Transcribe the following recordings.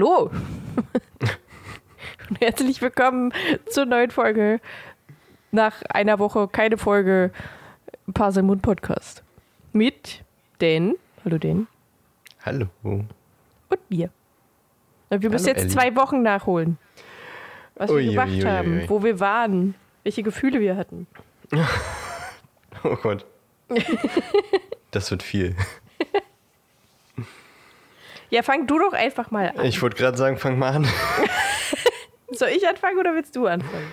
Hallo! Und herzlich willkommen zur neuen Folge. Nach einer Woche keine Folge Parselmund Podcast. Mit Den. Hallo Den. Hallo. Und mir. Und wir müssen Hallo, jetzt Elli. zwei Wochen nachholen. Was Ui, wir gemacht ui, ui, haben, wo wir waren, welche Gefühle wir hatten. Oh Gott. Das wird viel. Ja, fang du doch einfach mal an. Ich wollte gerade sagen, fang mal an. Soll ich anfangen oder willst du anfangen?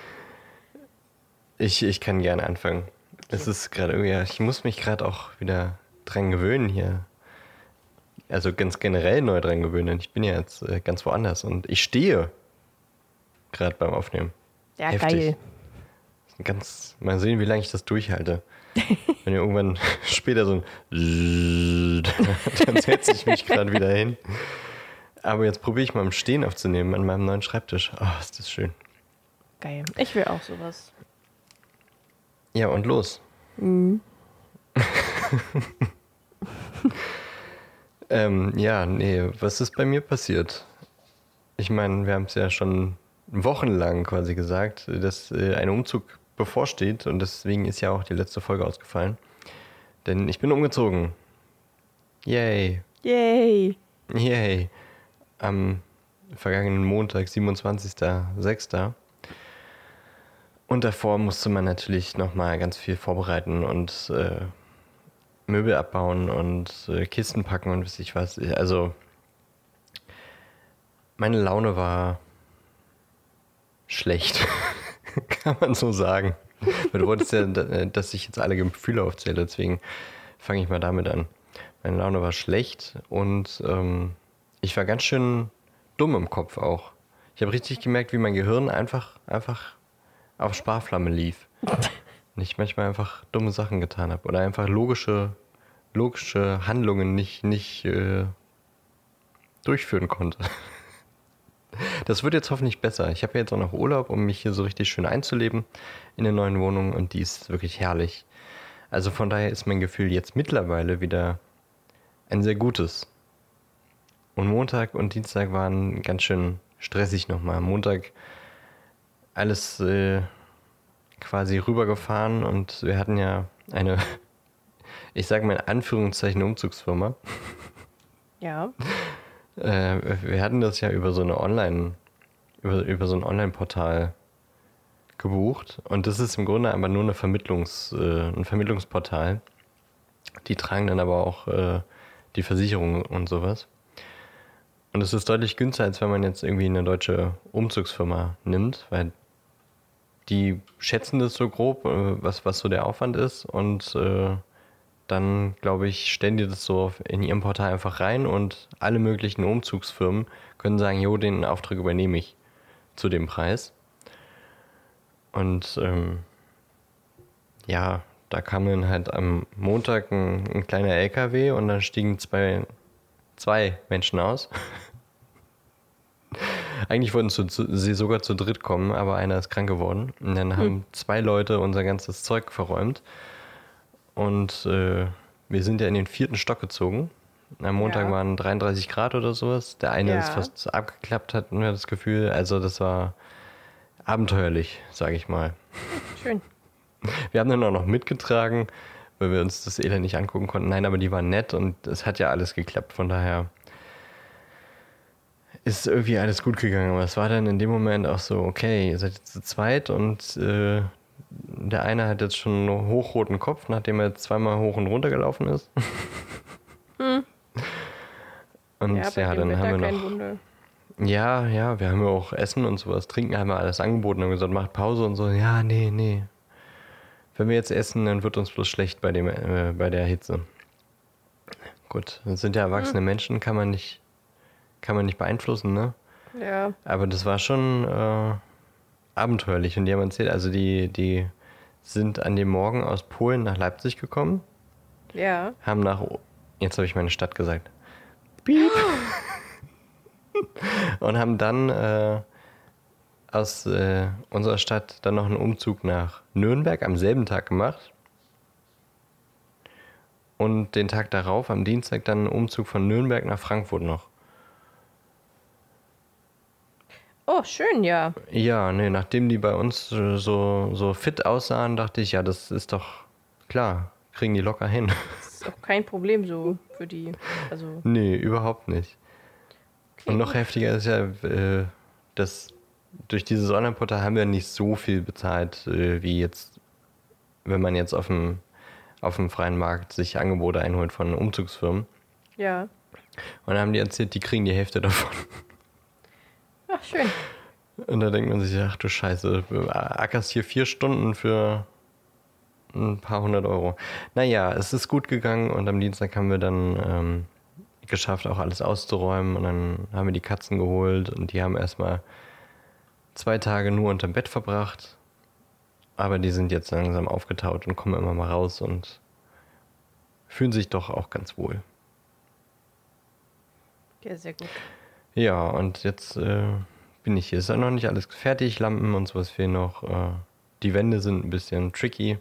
Ich, ich kann gerne anfangen. Es ist gerade irgendwie, ja, ich muss mich gerade auch wieder dran gewöhnen hier. Also ganz generell neu dran gewöhnen. Ich bin ja jetzt äh, ganz woanders und ich stehe gerade beim Aufnehmen. Ja, Heftig. geil. Ganz, mal sehen, wie lange ich das durchhalte. Wenn ihr irgendwann später so ein dann setze ich mich gerade wieder hin. Aber jetzt probiere ich mal im Stehen aufzunehmen an meinem neuen Schreibtisch. Oh, ist das schön. Geil. Ich will auch sowas. Ja, und los. ähm, ja, nee, was ist bei mir passiert? Ich meine, wir haben es ja schon wochenlang quasi gesagt, dass äh, ein Umzug bevorsteht und deswegen ist ja auch die letzte Folge ausgefallen. Denn ich bin umgezogen. Yay. Yay. Yay. Am vergangenen Montag, 27.06. Und davor musste man natürlich nochmal ganz viel vorbereiten und äh, Möbel abbauen und äh, Kisten packen und weiß ich was. Also, meine Laune war schlecht. Kann man so sagen. Du wolltest ja, da- dass ich jetzt alle Gefühle aufzähle, deswegen fange ich mal damit an. Meine Laune war schlecht und ähm, ich war ganz schön dumm im Kopf auch. Ich habe richtig gemerkt, wie mein Gehirn einfach, einfach auf Sparflamme lief. Und ich manchmal einfach dumme Sachen getan habe oder einfach logische, logische Handlungen nicht, nicht äh, durchführen konnte. Das wird jetzt hoffentlich besser. Ich habe ja jetzt auch noch Urlaub, um mich hier so richtig schön einzuleben in der neuen Wohnung und die ist wirklich herrlich. Also von daher ist mein Gefühl jetzt mittlerweile wieder ein sehr gutes. Und Montag und Dienstag waren ganz schön stressig nochmal. Montag alles äh, quasi rübergefahren und wir hatten ja eine, ich sage mal in Anführungszeichen, Umzugsfirma. Ja. Äh, wir hatten das ja über so eine Online, über, über so ein Online-Portal gebucht. Und das ist im Grunde aber nur eine Vermittlungs, äh, ein Vermittlungsportal. Die tragen dann aber auch äh, die Versicherung und sowas. Und es ist deutlich günstiger, als wenn man jetzt irgendwie eine deutsche Umzugsfirma nimmt, weil die schätzen das so grob, äh, was, was so der Aufwand ist. Und äh, dann, glaube ich, stellen die das so in ihrem Portal einfach rein und alle möglichen Umzugsfirmen können sagen, jo, den Auftrag übernehme ich zu dem Preis. Und ähm, ja, da kam dann halt am Montag ein, ein kleiner LKW und dann stiegen zwei, zwei Menschen aus. Eigentlich wollten zu, zu, sie sogar zu dritt kommen, aber einer ist krank geworden. Und dann haben zwei Leute unser ganzes Zeug verräumt. Und äh, wir sind ja in den vierten Stock gezogen. Am Montag Ja. waren 33 Grad oder sowas. Der eine Ja. ist fast abgeklappt, hatten wir das Gefühl. Also das war abenteuerlich, sage ich mal. Schön. Wir haben dann auch noch mitgetragen, weil wir uns das Elend nicht angucken konnten. Nein, aber die waren nett und es hat ja alles geklappt. Von daher ist irgendwie alles gut gegangen. Aber es war dann in dem Moment auch so, okay, ihr seid jetzt zu zweit und äh, der eine hat jetzt schon einen hochroten Kopf, nachdem er zweimal hoch und runter gelaufen ist. Und Ja, ja, dann haben wir noch. Wunder. Ja, ja, wir haben ja auch Essen und sowas, Trinken haben wir alles angeboten, haben gesagt, macht Pause und so. Ja, nee, nee. Wenn wir jetzt essen, dann wird uns bloß schlecht bei, dem, äh, bei der Hitze. Gut, das sind ja erwachsene Menschen, kann man nicht, kann man nicht beeinflussen, ne? Ja. Aber das war schon äh, abenteuerlich und die haben erzählt, also die, die sind an dem Morgen aus Polen nach Leipzig gekommen, Ja. haben nach, jetzt habe ich meine Stadt gesagt, Piep. und haben dann äh, aus äh, unserer Stadt dann noch einen Umzug nach Nürnberg am selben Tag gemacht. Und den Tag darauf, am Dienstag, dann einen Umzug von Nürnberg nach Frankfurt noch. Oh, schön, ja. Ja, nee, nachdem die bei uns so, so fit aussahen, dachte ich, ja, das ist doch klar, kriegen die locker hin. Das ist auch kein Problem so für die. Also, nee, überhaupt nicht. okay, Und noch heftiger ist ja, äh, dass durch dieses Online-Portal haben wir nicht so viel bezahlt, äh, wie jetzt, wenn man jetzt auf dem, auf dem freien Markt sich Angebote einholt von Umzugsfirmen. Ja. Und dann haben die erzählt, die kriegen die Hälfte davon. Ach, schön. Und da denkt man sich, ach du Scheiße, du ackerst hier vier Stunden für ein paar hundert Euro. Naja, es ist gut gegangen und am Dienstag haben wir dann ähm, geschafft, auch alles auszuräumen und dann haben wir die Katzen geholt und die haben erstmal zwei Tage nur unterm Bett verbracht. Aber die sind jetzt langsam aufgetaut und kommen immer mal raus und fühlen sich doch auch ganz wohl. Ja, sehr gut. Ja, und jetzt äh, bin ich hier. Ist ja noch nicht alles fertig, Lampen und sowas fehlen noch. Äh, die Wände sind ein bisschen tricky,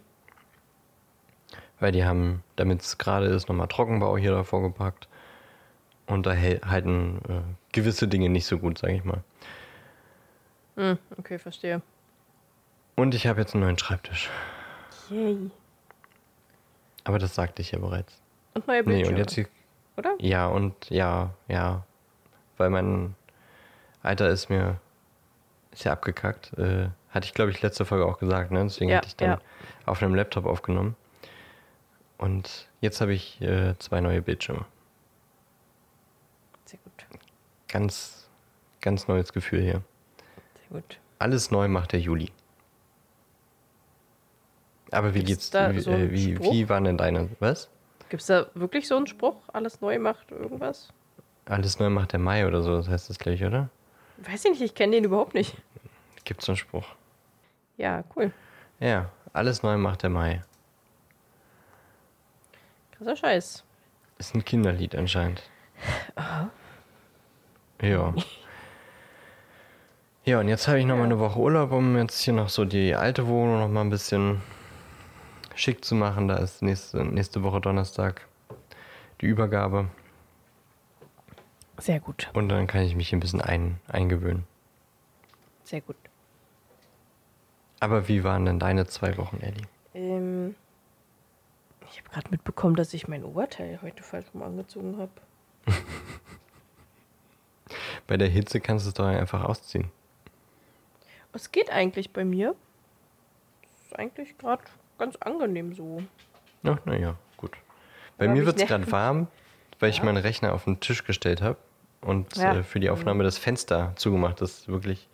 weil die haben, damit es gerade ist, nochmal Trockenbau hier davor gepackt. Und da halten äh, gewisse Dinge nicht so gut, sage ich mal. Hm, okay, verstehe. Und ich habe jetzt einen neuen Schreibtisch. Yay. Aber das sagte ich ja bereits. Und neue Nee, Bildschirme, und jetzt die, oder? ja, und ja, ja. Weil mein Alter ist mir, ist ja abgekackt. Äh, hatte ich, glaube ich, letzte Folge auch gesagt, ne? Deswegen Ja, hatte ich dann ja. auf einem Laptop aufgenommen. Und jetzt habe ich äh, zwei neue Bildschirme. Sehr gut. Ganz, ganz neues Gefühl hier. Sehr gut. Alles neu macht der Juli. Aber wie Gibt's geht's? da wie, so äh, wie, wie waren denn deine? Was? Gibt es da wirklich so einen Spruch? Alles neu macht irgendwas? Alles neu macht der Mai oder so, das heißt das gleich, oder? Weiß ich nicht, ich kenne den überhaupt nicht. Gibt's so einen Spruch? Ja, cool. Ja, alles neu macht der Mai. Krasser Scheiß. Ist ein Kinderlied anscheinend. Ja. Ja, und jetzt habe ich noch mal eine Woche Urlaub, um jetzt hier noch so die alte Wohnung noch mal ein bisschen schick zu machen. Da ist nächste, nächste Woche Donnerstag die Übergabe. Sehr gut. Und dann kann ich mich ein bisschen ein, eingewöhnen. Sehr gut. Aber wie waren denn deine zwei Wochen, Ellie? Ähm, ich habe gerade mitbekommen, dass ich mein Oberteil heute falsch rum angezogen habe. Bei der Hitze kannst du es doch einfach ausziehen. Es geht eigentlich bei mir. Ist eigentlich gerade ganz angenehm so. Ach, naja, gut. Bei Aber mir wird es gerade warm, weil ich meinen Rechner auf den Tisch gestellt habe und Ja. äh, für die Aufnahme das Fenster zugemacht, das wirklich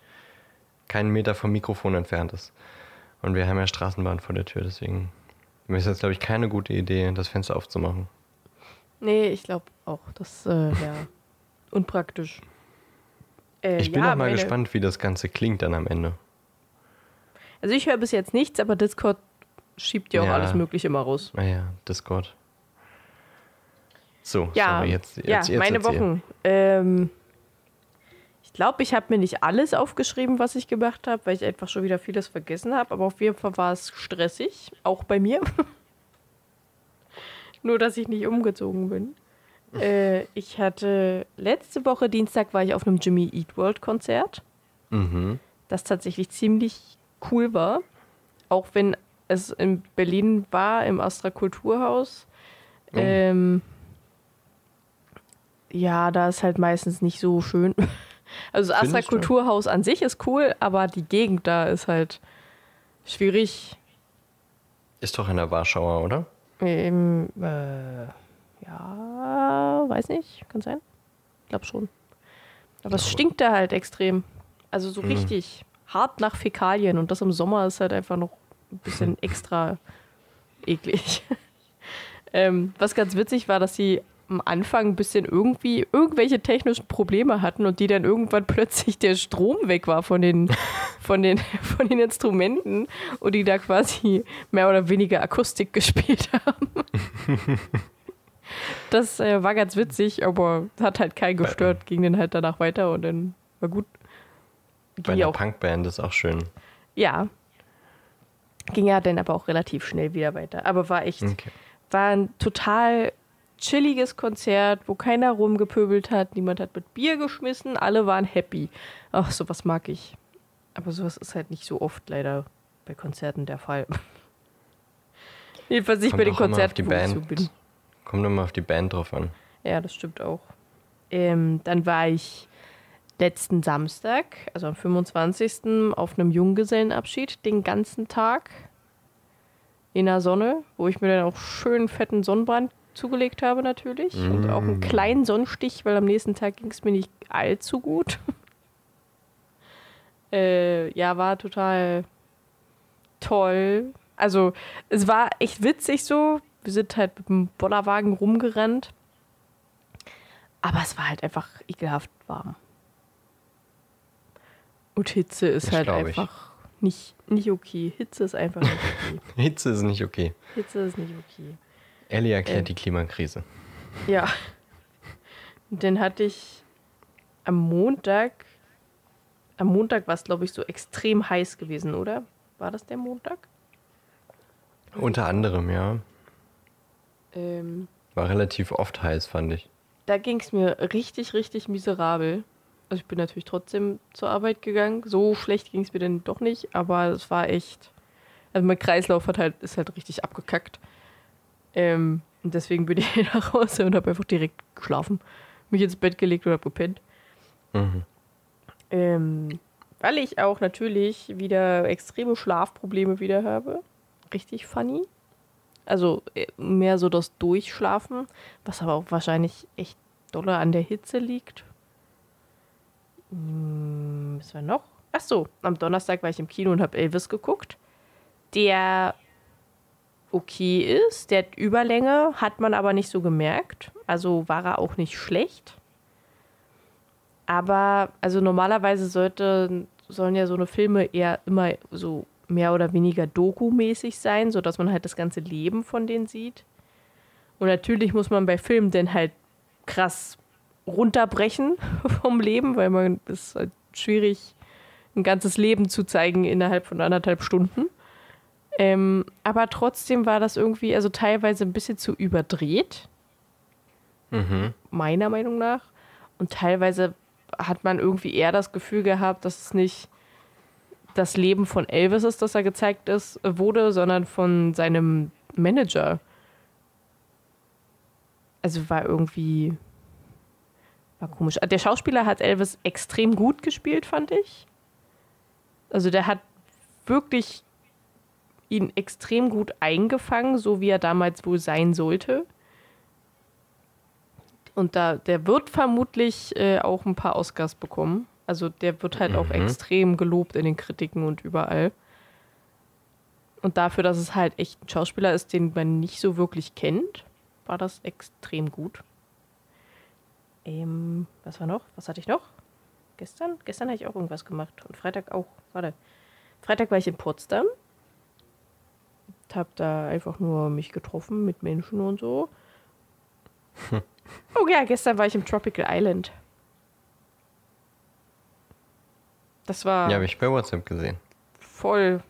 keinen Meter vom Mikrofon entfernt ist. Und wir haben ja Straßenbahn vor der Tür, deswegen ist jetzt, glaube ich, keine gute Idee, das Fenster aufzumachen. Nee, ich glaube auch. Das äh, ja unpraktisch. Äh, Ich bin ja, auch mal meine- gespannt, wie das Ganze klingt dann am Ende. Also ich höre bis jetzt nichts, aber Discord schiebt ja auch Ja. alles Mögliche mal raus. Naja, Discord. So, Ja, sorry, jetzt, jetzt, ja jetzt meine erzähl. Wochen. Ähm, ich glaube, ich habe mir nicht alles aufgeschrieben, was ich gemacht habe, weil ich einfach schon wieder vieles vergessen habe. Aber auf jeden Fall war es stressig, auch bei mir. Nur, dass ich nicht umgezogen bin. Äh, ich hatte letzte Woche Dienstag war ich auf einem Jimmy Eat World Konzert, Mhm. das tatsächlich ziemlich cool war. Auch wenn es in Berlin war, im Astra Kulturhaus. Oh. Ähm, ja, da ist halt meistens nicht so schön. Also das Astra? Kulturhaus an sich ist cool, aber die Gegend da ist halt schwierig. Ist doch in der Warschauer, oder? Ähm, äh, ja, weiß nicht, kann sein. Ich glaube schon. Aber es stinkt da halt extrem. Also so richtig hart nach Fäkalien und das im Sommer ist halt einfach noch ein bisschen extra eklig. ähm, was ganz witzig war, dass sie am Anfang ein bisschen irgendwie irgendwelche technischen Probleme hatten und die dann irgendwann plötzlich der Strom weg war von den, von den, von den Instrumenten und die da quasi mehr oder weniger Akustik gespielt haben. Das äh, war ganz witzig, aber hat halt keinen gestört, ging dann halt danach weiter und dann war gut. Bei Ging einer ja auch, Punkband ist auch schön. ja. Ging ja dann aber auch relativ schnell wieder weiter. Aber war echt, Okay. war ein total chilliges Konzert, wo keiner rumgepöbelt hat, niemand hat mit Bier geschmissen, alle waren happy. Ach, sowas mag ich. Aber sowas ist halt nicht so oft leider bei Konzerten der Fall. Jedenfalls nicht bei den Konzerten, wo ich so Band. bin. Kommt immer auf die Band drauf an. Ja, das stimmt auch. Ähm, dann war ich letzten Samstag, also am 25. auf einem Junggesellenabschied den ganzen Tag in der Sonne, wo ich mir dann auch schön fetten Sonnenbrand zugelegt habe natürlich und auch einen kleinen Sonnenstich, weil am nächsten Tag ging es mir nicht allzu gut. äh, ja, war total toll. Also es war echt witzig so. Wir sind halt mit dem Bollerwagen rumgerannt. Aber es war halt einfach ekelhaft warm. Und Hitze ist Das halt ich. einfach nicht, nicht okay. Hitze ist einfach nicht okay. Hitze ist nicht okay. Hitze ist nicht okay. Ellie erklärt Ähm. die Klimakrise. Ja. Dann hatte ich am Montag, am Montag war es, glaube ich, so extrem heiß gewesen, oder? War das der Montag? Unter anderem, ja. Ähm, War relativ oft heiß, fand ich. da ging es mir richtig, richtig miserabel. Also ich bin natürlich trotzdem zur Arbeit gegangen. So schlecht ging es mir dann doch nicht, aber es war echt. Also mein Kreislauf hat halt, ist halt richtig abgekackt. Ähm, und deswegen bin ich nach Hause und habe einfach direkt geschlafen. Mich ins Bett gelegt und habe gepennt. Mhm. Ähm, weil ich auch natürlich wieder extreme Schlafprobleme wieder habe. Richtig funny. Also äh, mehr so das Durchschlafen, was aber auch wahrscheinlich echt doller an der Hitze liegt. Hm, was war noch? Ach so, am Donnerstag war ich im Kino und habe Elvis geguckt. Der okay ist, der Überlänge, hat man aber nicht so gemerkt. Also war er auch nicht schlecht. Aber also normalerweise sollte, sollen ja so eine Filme eher immer so mehr oder weniger dokumäßig sein, sodass man halt das ganze Leben von denen sieht. Und natürlich muss man bei Filmen dann halt krass runterbrechen vom Leben, weil man es ist halt schwierig, ein ganzes Leben zu zeigen innerhalb von anderthalb Stunden. Ähm, aber trotzdem war das irgendwie, also teilweise ein bisschen zu überdreht, Mhm. meiner Meinung nach. Und teilweise hat man irgendwie eher das Gefühl gehabt, dass es nicht das Leben von Elvis ist, das er gezeigt ist, wurde, sondern von seinem Manager. Also war irgendwie war komisch. Der Schauspieler hat Elvis extrem gut gespielt, fand ich. Also der hat wirklich ihn extrem gut eingefangen, so wie er damals wohl sein sollte. Und da, der wird vermutlich äh, auch ein paar Oscars bekommen. Also der wird halt auch Mhm. extrem gelobt in den Kritiken und überall. Und dafür, dass es halt echt ein Schauspieler ist, den man nicht so wirklich kennt, war das extrem gut. Ähm, was war noch? Was hatte ich noch? Gestern? Gestern habe ich auch irgendwas gemacht. Und Freitag auch. Warte. Freitag war ich in Potsdam. Hab da einfach nur mich getroffen mit Menschen und so. Oh ja, gestern war ich im Tropical Island. Das war Ja, habe ich bei WhatsApp gesehen. voll.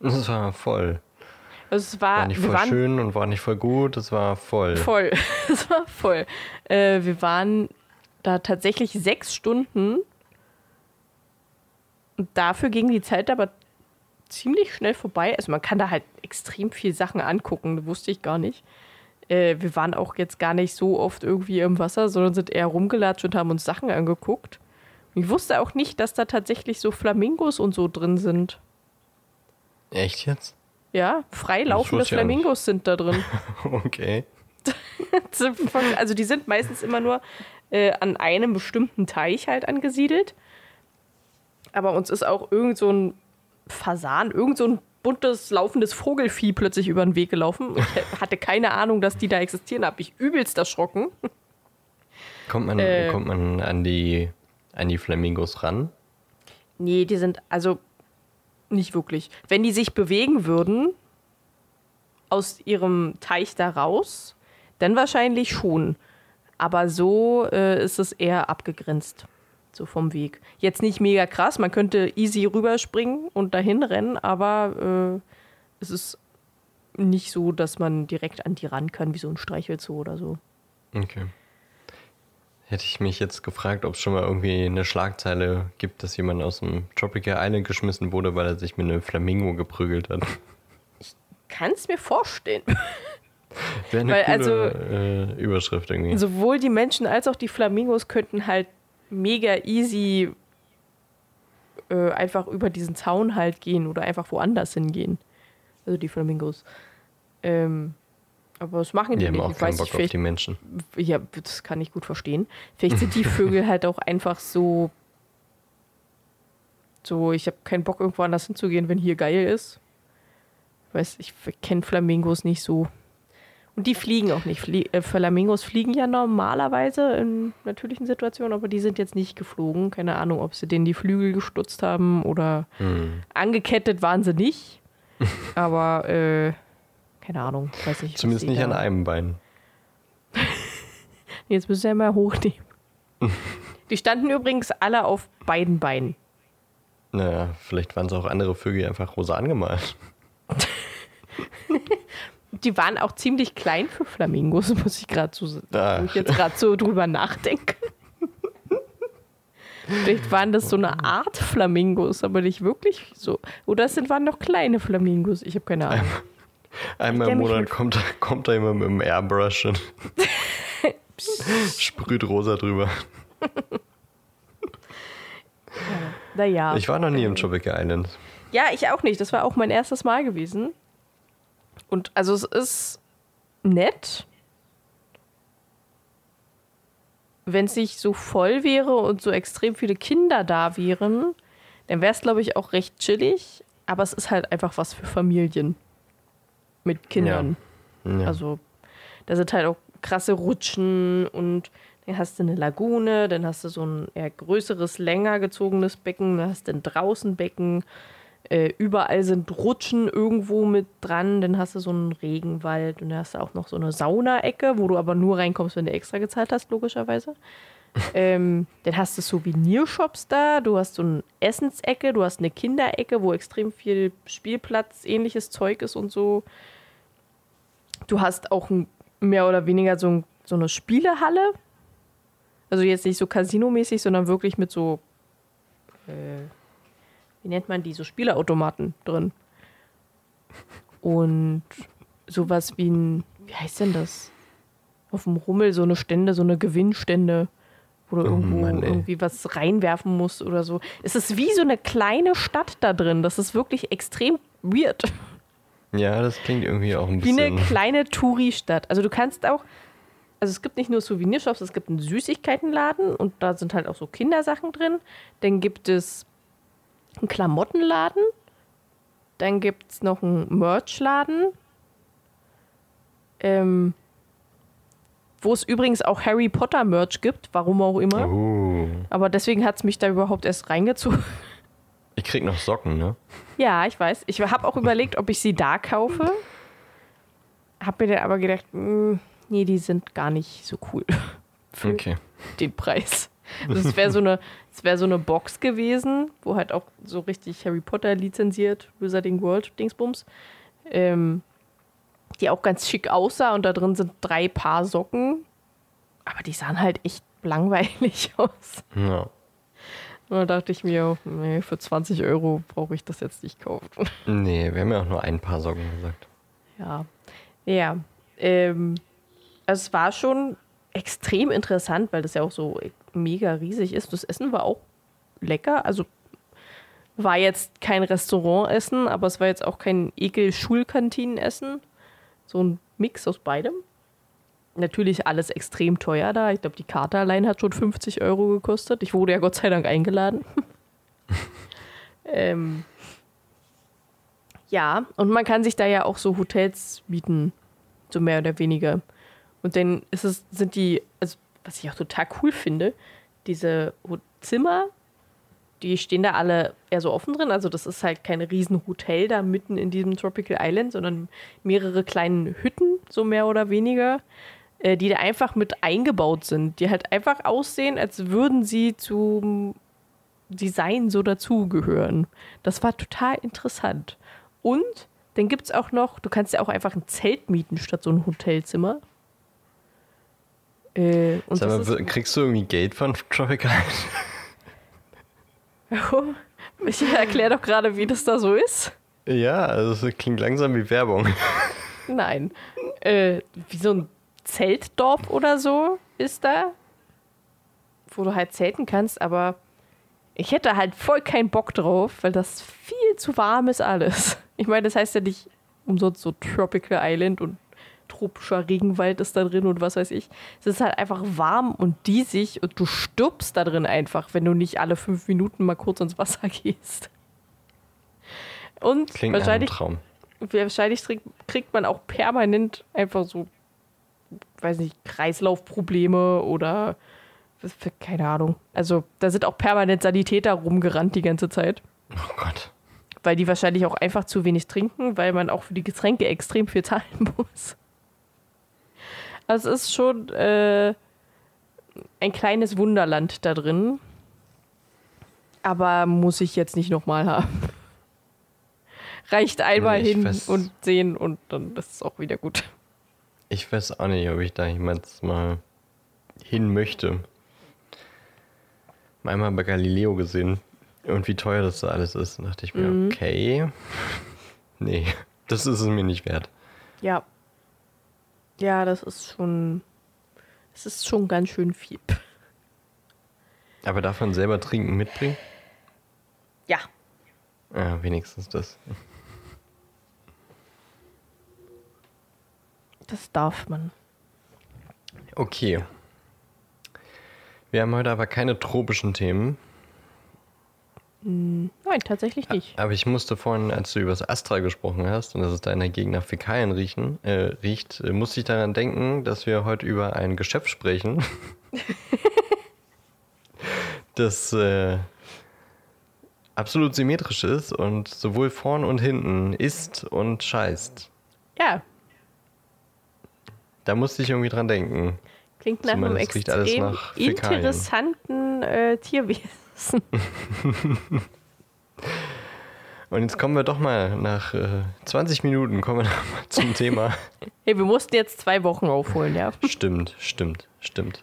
Das war voll. Also es War war, nicht voll waren schön und war nicht voll gut, es war voll. voll. Es war voll. Äh, wir waren da tatsächlich sechs Stunden. Und dafür ging die Zeit aber ziemlich schnell vorbei. Also man kann da halt extrem viel Sachen angucken, wusste ich gar nicht. Äh, wir waren auch jetzt gar nicht so oft irgendwie im Wasser, sondern sind eher rumgelatscht und haben uns Sachen angeguckt. Ich wusste auch nicht, dass da tatsächlich so Flamingos und so drin sind. Echt jetzt? Ja, freilaufende. Flamingos sind da drin. Okay. also die sind meistens immer nur äh, an einem bestimmten Teich halt angesiedelt. Aber uns ist auch irgend so ein Fasan, irgend so ein buntes, laufendes Vogelvieh plötzlich über den Weg gelaufen. Ich hatte keine Ahnung, dass die da existieren, hab ich übelst erschrocken. Kommt man, Äh. kommt man an die, an die Flamingos ran? Nee, die sind also nicht wirklich. Wenn die sich bewegen würden aus ihrem Teich da raus, dann wahrscheinlich schon. Aber so äh, ist es eher abgegrenzt. So vom Weg. Jetzt nicht mega krass, man könnte easy rüberspringen und dahin rennen, aber äh, es ist nicht so, dass man direkt an die ran kann, wie so ein Streichelzoo oder so. Okay. Hätte ich mich jetzt gefragt, ob es schon mal irgendwie eine Schlagzeile gibt, dass jemand aus dem Tropical Island geschmissen wurde, weil er sich mit einem Flamingo geprügelt hat. Kann es mir vorstellen. Wäre eine Weil, coole also- äh, Überschrift irgendwie. Sowohl die Menschen als auch die Flamingos könnten halt mega easy äh, einfach über diesen Zaun halt gehen oder einfach woanders hingehen. Also die Flamingos. Ähm, aber das machen die, die haben nicht. auch Ich keinen Bock auf die Menschen. Ja, das kann ich gut verstehen. Vielleicht sind die Vögel halt auch einfach so. So, ich habe keinen Bock, irgendwo anders hinzugehen, wenn hier geil ist. Ich weiß, ich kenne Flamingos nicht so. Und die fliegen auch nicht. Flie äh, Flamingos fliegen ja normalerweise in natürlichen Situationen, aber die sind jetzt nicht geflogen. Keine Ahnung, ob sie denen die Flügel gestutzt haben oder Hm. angekettet waren sie nicht. Aber, äh, keine Ahnung. Weiß nicht. was Zumindest nicht an einem Bein. Jetzt müssen wir mal hochnehmen. Die standen übrigens alle auf beiden Beinen. Naja, vielleicht waren es auch andere Vögel einfach rosa angemalt. Die waren auch ziemlich klein für Flamingos, muss ich gerade so, Ah. wo ich jetzt gerade so drüber nachdenke. Vielleicht waren das so eine Art Flamingos, aber nicht wirklich so. Oder es sind, waren noch kleine Flamingos. Ich habe keine Ahnung. Einmal im Monat kommt, kommt da jemand mit dem Airbrush und sprüht rosa drüber. Naja. Ich war noch nie im Tropical Island. Ja, ich auch nicht. Das war auch mein erstes Mal gewesen. Und also es ist nett. Wenn es nicht so voll wäre und so extrem viele Kinder da wären, dann wäre es, glaube ich, auch recht chillig. Aber es ist halt einfach was für Familien mit Kindern. Ja. Also da sind halt auch krasse Rutschen und dann hast du eine Lagune, dann hast du so ein eher größeres, länger gezogenes Becken, dann hast du ein Draußenbecken, äh, überall sind Rutschen irgendwo mit dran, dann hast du so einen Regenwald und dann hast du auch noch so eine Sauna-Ecke, wo du aber nur reinkommst, wenn du extra gezahlt hast, logischerweise. ähm, dann hast du Souvenirshops da, du hast so eine Essensecke, du hast eine Kinderecke, wo extrem viel Spielplatz, ähnliches Zeug ist und so. Du hast auch ein, mehr oder weniger so, ein, so eine Spielehalle. Also jetzt nicht so Casino-mäßig, sondern wirklich mit so, äh, wie nennt man die, so Spieleautomaten drin. Und sowas wie ein, wie heißt denn das? Auf dem Rummel so eine Stände, so eine Gewinnstände, wo du Oh irgendwo Mann, irgendwie was reinwerfen musst oder so. Es ist wie so eine kleine Stadt da drin. Das ist wirklich extrem weird. Ja, das klingt irgendwie auch ein Wie bisschen. eine kleine Touri-Stadt. Also du kannst auch, also es gibt nicht nur Souvenirshops, es gibt einen Süßigkeitenladen und da sind halt auch so Kindersachen drin. Dann gibt es einen Klamottenladen. Dann gibt es noch einen Merchladen. Ähm, wo es übrigens auch Harry Potter Merch gibt, warum auch immer. Uh, Aber deswegen hat es mich da überhaupt erst reingezogen. ich krieg noch Socken, ne? Ja, ich weiß. Ich habe auch überlegt, ob ich sie da kaufe. Hab mir dann aber gedacht, mm, nee, die sind gar nicht so cool für Okay. den Preis. Also es wäre so eine, es wäre so eine Box gewesen, wo halt auch so richtig Harry Potter lizenziert, Wizarding World Dingsbums, ähm, die auch ganz schick aussah und da drin sind drei Paar Socken, aber die sahen halt echt langweilig aus. Ja. Und da dachte ich mir, nee, für 20 Euro brauche ich das jetzt nicht kaufen. Nee, wir haben ja auch nur ein paar Socken gesagt. Ja. Ja. Ähm, also es war schon extrem interessant, weil das ja auch so mega riesig ist. Das Essen war auch lecker. Also war jetzt kein Restaurantessen, aber es war jetzt auch kein Ekel-Schulkantinenessen. So ein Mix aus beidem. Natürlich alles extrem teuer da. Ich glaube, die Karte allein hat schon 50 Euro gekostet. Ich wurde ja Gott sei Dank eingeladen. ähm, ja, und man kann sich da ja auch so Hotels mieten, so mehr oder weniger. Und dann ist es, sind die, also was ich auch total cool finde, diese Zimmer, die stehen da alle eher so offen drin. Also das ist halt kein Riesenhotel da mitten in diesem Tropical Island, sondern mehrere kleine Hütten, so mehr oder weniger, äh, die da einfach mit eingebaut sind, die halt einfach aussehen, als würden sie zum Design so dazugehören. Das war total interessant. Und Dann gibt es auch noch, du kannst ja auch einfach ein Zelt mieten statt so ein Hotelzimmer. Äh, Sag mal, kriegst du irgendwie Geld von Tropical Island? ich erkläre doch gerade, wie das da so ist. Ja, also es klingt langsam wie Werbung. Nein. Äh, wie so ein Zeltdorf oder so ist da, wo du halt zelten kannst, aber ich hätte halt voll keinen Bock drauf, weil das viel zu warm ist alles. Ich meine, das heißt ja nicht umsonst so Tropical Island und tropischer Regenwald ist da drin und was weiß ich. Es ist halt einfach warm und diesig und du stirbst da drin einfach, wenn du nicht alle fünf Minuten mal kurz ins Wasser gehst. Und Klingt wahrscheinlich, wahrscheinlich kriegt man auch permanent einfach so, weiß nicht, Kreislaufprobleme oder keine Ahnung. Also da sind auch permanent Sanitäter rumgerannt die ganze Zeit. Oh Gott. Weil die wahrscheinlich auch einfach zu wenig trinken, weil man auch für die Getränke extrem viel zahlen muss. Also es ist schon äh, ein kleines Wunderland da drin. Aber muss ich jetzt nicht nochmal haben. Reicht einmal nee, hin weiß, und sehen und dann ist es auch wieder gut. Ich weiß auch nicht, ob ich da jemals mal hin möchte einmal bei Galileo gesehen und wie teuer das so alles ist. Da dachte ich mir, mhm. okay, nee, das ist es mir nicht wert. Ja. Ja, das ist schon, es ist schon ganz schön viel. Aber darf man selber trinken mitbringen? Ja. Ja, wenigstens das. Das darf man. Okay. Wir haben heute aber keine tropischen Themen. Hm, nein, tatsächlich nicht. Aber ich musste vorhin, als du über das Astra gesprochen hast und dass es da in der Gegend nach Fäkalien riechen, äh, riecht, äh, musste ich daran denken, dass wir heute über ein Geschäft sprechen, das äh, absolut symmetrisch ist und sowohl vorn und hinten isst und scheißt. Ja. Da musste ich irgendwie dran denken. Klingt nach einem extrem nach interessanten äh, Tierwesen. Und jetzt kommen wir doch mal nach äh, 20 Minuten kommen wir mal zum Thema. hey, wir mussten jetzt zwei Wochen aufholen, ja. Stimmt, stimmt, stimmt.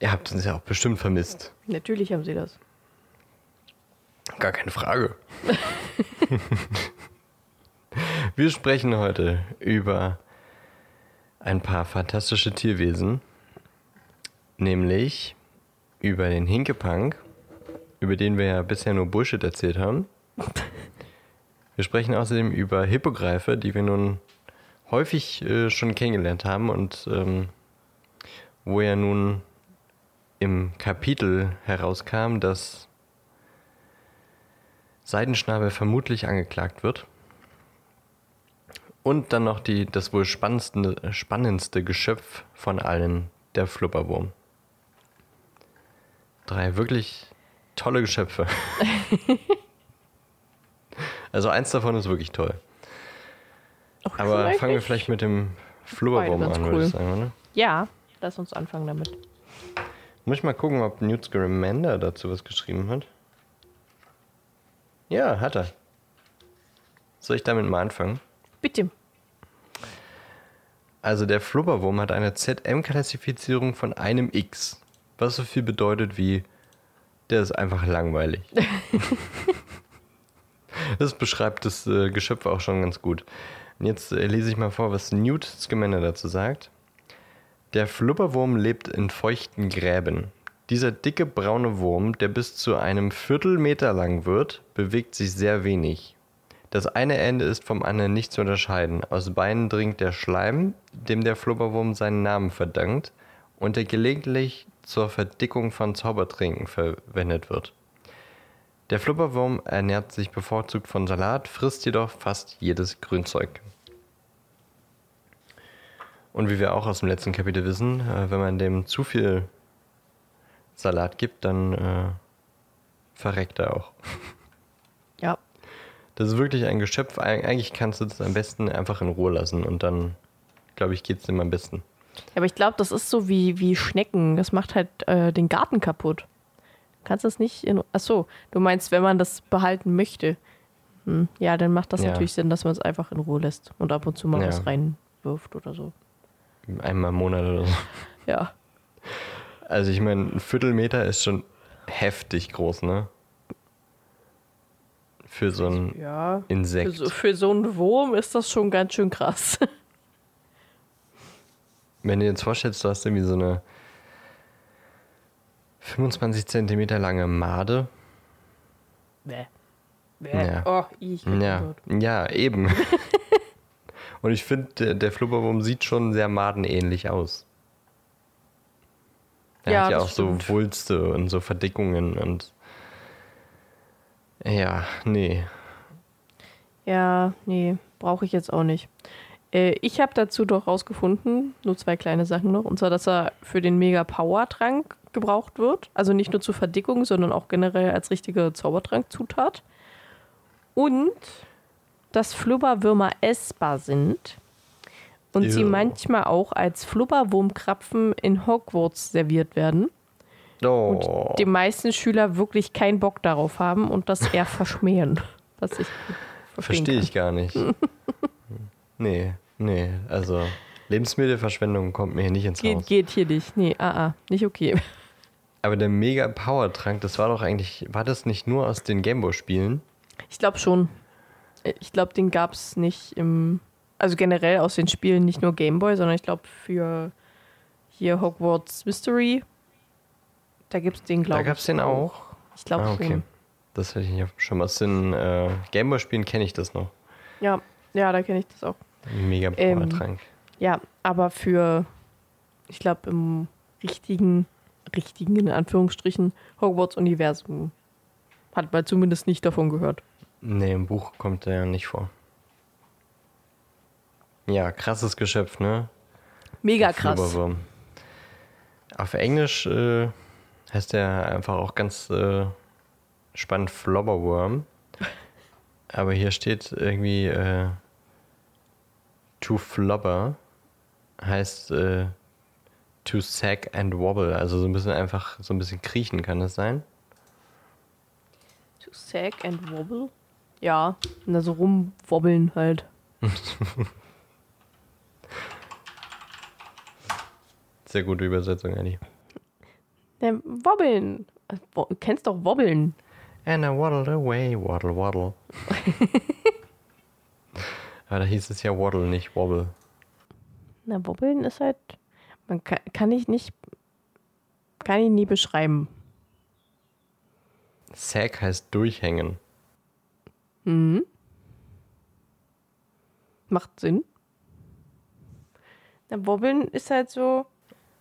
Ihr habt uns ja auch bestimmt vermisst. Natürlich haben sie das. Gar keine Frage. wir sprechen heute über ein paar fantastische Tierwesen, nämlich über den Hinkepunk, über den wir ja bisher nur Bullshit erzählt haben. Wir sprechen außerdem über Hippogreife, die wir nun häufig äh, schon kennengelernt haben und ähm, wo ja nun im Kapitel herauskam, dass Seidenschnabel vermutlich angeklagt wird. Und dann noch die, das wohl spannendste, spannendste Geschöpf von allen, der Flupperwurm. Drei wirklich tolle Geschöpfe. also eins davon ist wirklich toll. Auch Aber fangen wir vielleicht mit dem Flubberwurm an, cool. würde ich sagen, oder? Ja, lass uns anfangen damit. Muss ich mal gucken, ob Newt Scamander dazu was geschrieben hat. Ja, hat er. Soll ich damit mal anfangen? Bitte. Also der Flubberwurm hat eine ZM-Klassifizierung von einem X, was so viel bedeutet wie, der ist einfach langweilig. das beschreibt das äh, Geschöpf auch schon ganz gut. Und jetzt äh, lese ich mal vor, was Newt Scamander dazu sagt. Der Flubberwurm lebt in feuchten Gräben. Dieser dicke braune Wurm, der bis zu einem Viertelmeter lang wird, bewegt sich sehr wenig. Das eine Ende ist vom anderen nicht zu unterscheiden. Aus beiden dringt der Schleim, dem der Flubberwurm seinen Namen verdankt und der gelegentlich zur Verdickung von Zaubertrinken verwendet wird. Der Flubberwurm ernährt sich bevorzugt von Salat, frisst jedoch fast jedes Grünzeug. Und wie wir auch aus dem letzten Kapitel wissen, äh, wenn man dem zu viel Salat gibt, dann äh, verreckt er auch. Ja. Das ist wirklich ein Geschöpf. Eigentlich kannst du das am besten einfach in Ruhe lassen und dann, glaube ich, geht es dem am besten. Ja, aber ich glaube, das ist so wie, wie Schnecken. Das macht halt äh, den Garten kaputt. Kannst du das nicht in. Achso, du meinst, wenn man das behalten möchte. Hm. Ja, dann macht das Ja. natürlich Sinn, dass man es einfach in Ruhe lässt und ab und zu mal Ja. was reinwirft oder so. Einmal im Monat oder so. Ja. Also ich meine, ein Viertelmeter ist schon heftig groß, ne? Für so ein Ja. Für Insekt. so, für so einen Wurm ist das schon ganz schön krass. Wenn du dir jetzt vorstellst, du hast irgendwie so eine 25 Zentimeter lange Made. Bäh. Bäh. Ja. Oh, ich bin Ja, tot. ja, eben. Und ich finde, der, der Flubberwurm sieht schon sehr madenähnlich aus. Er Ja, hat ja auch so stimmt. Wulste und so Verdickungen und. Ja, nee. Ja, nee, brauche ich jetzt auch nicht. Äh, ich habe dazu doch rausgefunden, nur zwei kleine Sachen noch, und zwar, dass er für den Mega Power Trank gebraucht wird. Also nicht nur zur Verdickung, sondern auch generell als richtige Zaubertrankzutat. Und dass Flubberwürmer essbar sind und sie Ew. manchmal auch als Flubberwurmkrapfen in Hogwarts serviert werden. Oh. Die meisten Schüler wirklich keinen Bock darauf haben und das eher verschmähen. Was ich Verstehe ich gar nicht. nee, nee. Also, Lebensmittelverschwendung kommt mir hier nicht ins Geht, Haus. geht hier nicht. Nee, ah, ah, nicht okay. Aber der Mega Power Trank, das war doch eigentlich. War das nicht nur aus den Gameboy-Spielen? Ich glaube schon. Ich glaube, den gab es nicht im. Also generell aus den Spielen nicht nur Gameboy, sondern ich glaube für hier Hogwarts Mystery. Da gibt es den, glaube Da ich. gab es den auch. Ich glaube Ah, okay. schon. Das hätte ich nicht dem Schirm. Aus den äh, Gameboy-Spielen kenne ich das noch. Ja, ja, da kenne ich das auch. Mega Ähm, Trank. Ja, aber für, ich glaube, im richtigen, richtigen, in Anführungsstrichen, Hogwarts-Universum hat man zumindest nicht davon gehört. Nee, im Buch kommt der ja nicht vor. Ja, krasses Geschöpf, ne? Mega krass. Auf Englisch äh, heißt der einfach auch ganz äh, spannend Flobberworm. Aber hier steht irgendwie äh, to flubber heißt äh, to sag and wobble. Also so ein bisschen einfach so ein bisschen kriechen kann das sein. To sag and wobble? Ja, und da so rumwobbeln halt. Sehr gute Übersetzung, Annie. Ja, wobbeln. Wo- Du kennst doch wobbeln. And I waddled away, waddle, waddle. Aber da hieß es ja waddle, nicht wobble. Na, wobbeln ist halt. Man kann, kann ich nicht. Kann ich nie beschreiben. Sag heißt durchhängen. Mhm. Macht Sinn. Na, wobbeln ist halt so.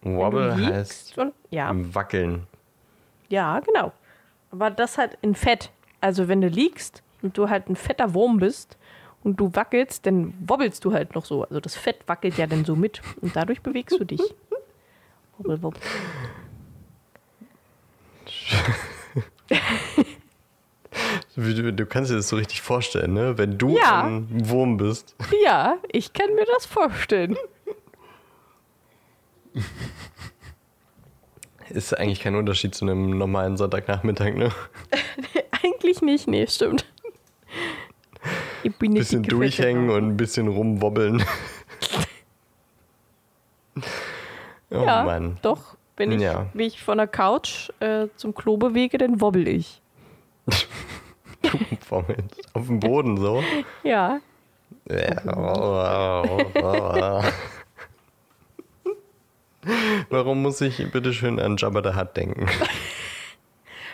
Wobble heißt Und, ja, wackeln. ja, genau. Aber das halt in Fett. Also wenn du liegst und du halt ein fetter Wurm bist und du wackelst, dann wobbelst du halt noch so. Also das Fett wackelt ja dann so mit und dadurch bewegst du dich. Wobbel, wobbel. Du kannst dir das so richtig vorstellen, ne? Wenn du Ja. ein Wurm bist. Ja, ich kann mir das vorstellen. Ist eigentlich kein Unterschied zu einem normalen Sonntagnachmittag, ne? Eigentlich nicht, nee, stimmt. Ich bin bisschen durchhängen und ein bisschen rumwobbeln. oh Ja, Mann. doch. Wenn ich Ja. mich von der Couch äh, zum Klo bewege, dann wobbel ich. Du wommelst. Auf dem Boden so. Ja, Warum muss ich bitte schön an Jabba the Hutt denken?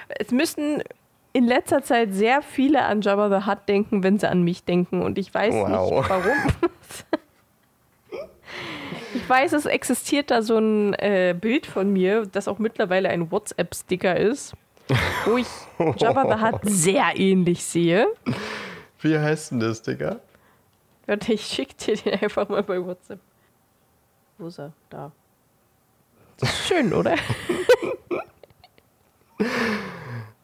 es müssen in letzter Zeit sehr viele an Jabba the Hutt denken, wenn sie an mich denken. Und ich weiß Wow. nicht, warum. ich weiß, es existiert da so ein äh, Bild von mir, das auch mittlerweile ein WhatsApp-Sticker ist, wo ich Jabba the Hutt sehr ähnlich sehe. Wie heißt denn das, Digga? Warte, ich schick dir den einfach mal bei WhatsApp. Wo ist er? Da. Schön, oder?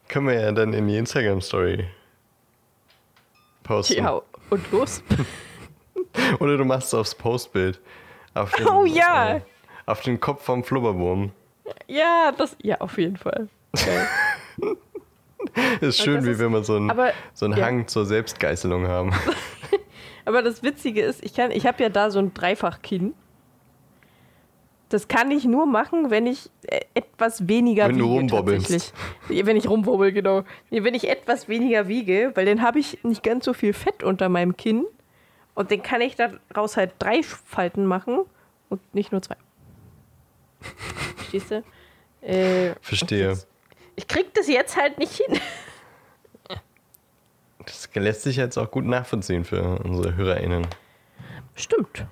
Können wir ja dann in die Instagram-Story posten. ja, und los. Oder du machst es aufs Postbild. Auf den, Oh ja. Äh, auf den Kopf vom Flubberwurm. Ja, das. Ja, auf jeden Fall. Geil. ist schön, wie ist- wir mal so einen, aber- so einen ja. Hang zur Selbstgeißelung haben. Aber das Witzige ist, ich, kann, ich habe ja da so ein Dreifachkinn. Das kann ich nur machen, wenn ich äh, etwas weniger Wenn du wiege. rumwobbelst. tatsächlich. Ja, Wenn ich rumwobbel, genau. Wenn ich etwas weniger wiege, weil dann habe ich nicht ganz so viel Fett unter meinem Kinn. Und dann kann ich daraus halt drei Falten machen und nicht nur zwei. Verstehst du? Äh, Verstehe. Ich krieg das jetzt halt nicht hin. Das lässt sich jetzt auch gut nachvollziehen für unsere HörerInnen. Stimmt.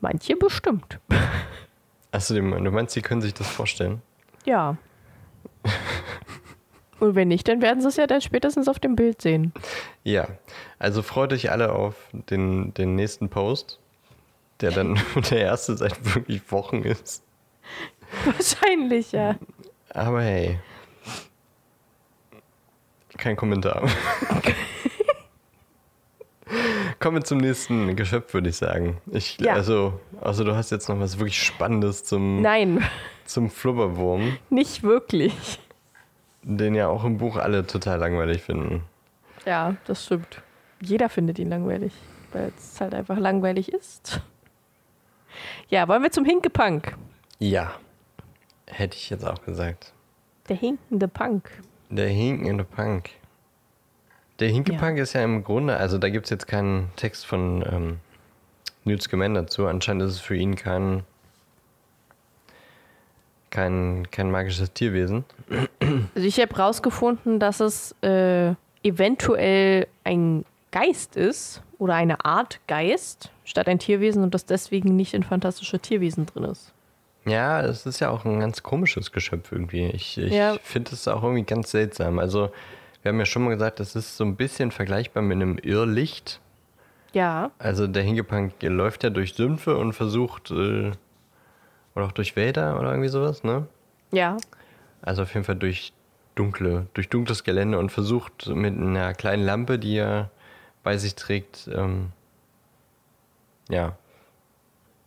Manche bestimmt. Achso, du meinst, sie können sich das vorstellen? Ja. Und wenn nicht, dann werden sie es ja dann spätestens auf dem Bild sehen. Ja, also freut euch alle auf den, den nächsten Post, der dann der erste seit wirklich Wochen ist. Wahrscheinlich, ja. Aber hey. Kein Kommentar. Kommen wir zum nächsten Geschöpf, würde ich sagen. Ich, Ja. Also, also du hast jetzt noch was wirklich Spannendes zum, Nein, zum Flubberwurm, nicht wirklich. den ja auch im Buch alle total langweilig finden. Ja, das stimmt. Jeder findet ihn langweilig, weil es halt einfach langweilig ist. Ja, wollen wir zum Hinkepunk? Ja, hätte ich jetzt auch gesagt. Der hinkende Punk. Der hinkende Punk. Der Hinkepunk ist ja im Grunde, also da gibt es jetzt keinen Text von ähm, Newt Scamander dazu. Anscheinend ist es für ihn kein, kein, kein magisches Tierwesen. Also ich habe rausgefunden, dass es äh, eventuell ein Geist ist oder eine Art Geist statt ein Tierwesen und dass deswegen nicht in fantastische Tierwesen drin ist. Ja, es ist ja auch ein ganz komisches Geschöpf irgendwie. Ich, ich Ja. finde es auch irgendwie ganz seltsam. Also, wir haben ja schon mal gesagt, das ist so ein bisschen vergleichbar mit einem Irrlicht. Ja, Also der Hingepunk läuft ja durch Sümpfe und versucht, äh, oder auch durch Wälder oder irgendwie sowas, ne? ja, Also auf jeden Fall durch dunkle, durch dunkles Gelände und versucht mit einer kleinen Lampe, die er bei sich trägt, ähm, ja,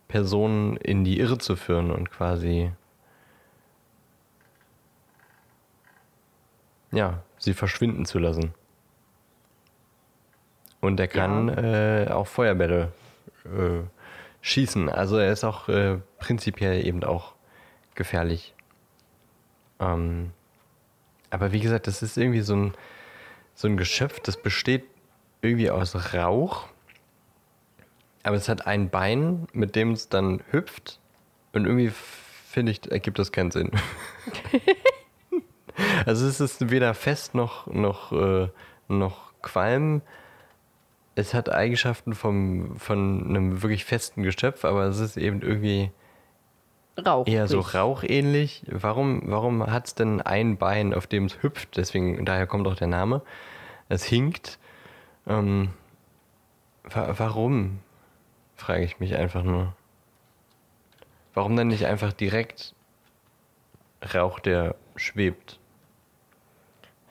Personen in die Irre zu führen und quasi ja, sie verschwinden zu lassen. Und er kann äh, auch Feuerbälle äh, schießen. Also er ist auch äh, prinzipiell eben auch gefährlich. Ähm, aber wie gesagt, das ist irgendwie so ein, so ein Geschöpf, das besteht irgendwie aus Rauch. Aber es hat ein Bein, mit dem es dann hüpft. Und irgendwie finde ich, ergibt das keinen Sinn. also es ist weder fest noch, noch, äh, noch Qualm. Es hat Eigenschaften vom, von einem wirklich festen Geschöpf, aber es ist eben irgendwie Rauch. eher so rauchähnlich. Warum, warum hat es denn ein Bein, auf dem es hüpft? Deswegen, daher kommt auch der Name. Es hinkt. Ähm, wa warum? Frage ich mich einfach nur. Warum dann nicht einfach direkt Rauch, der schwebt?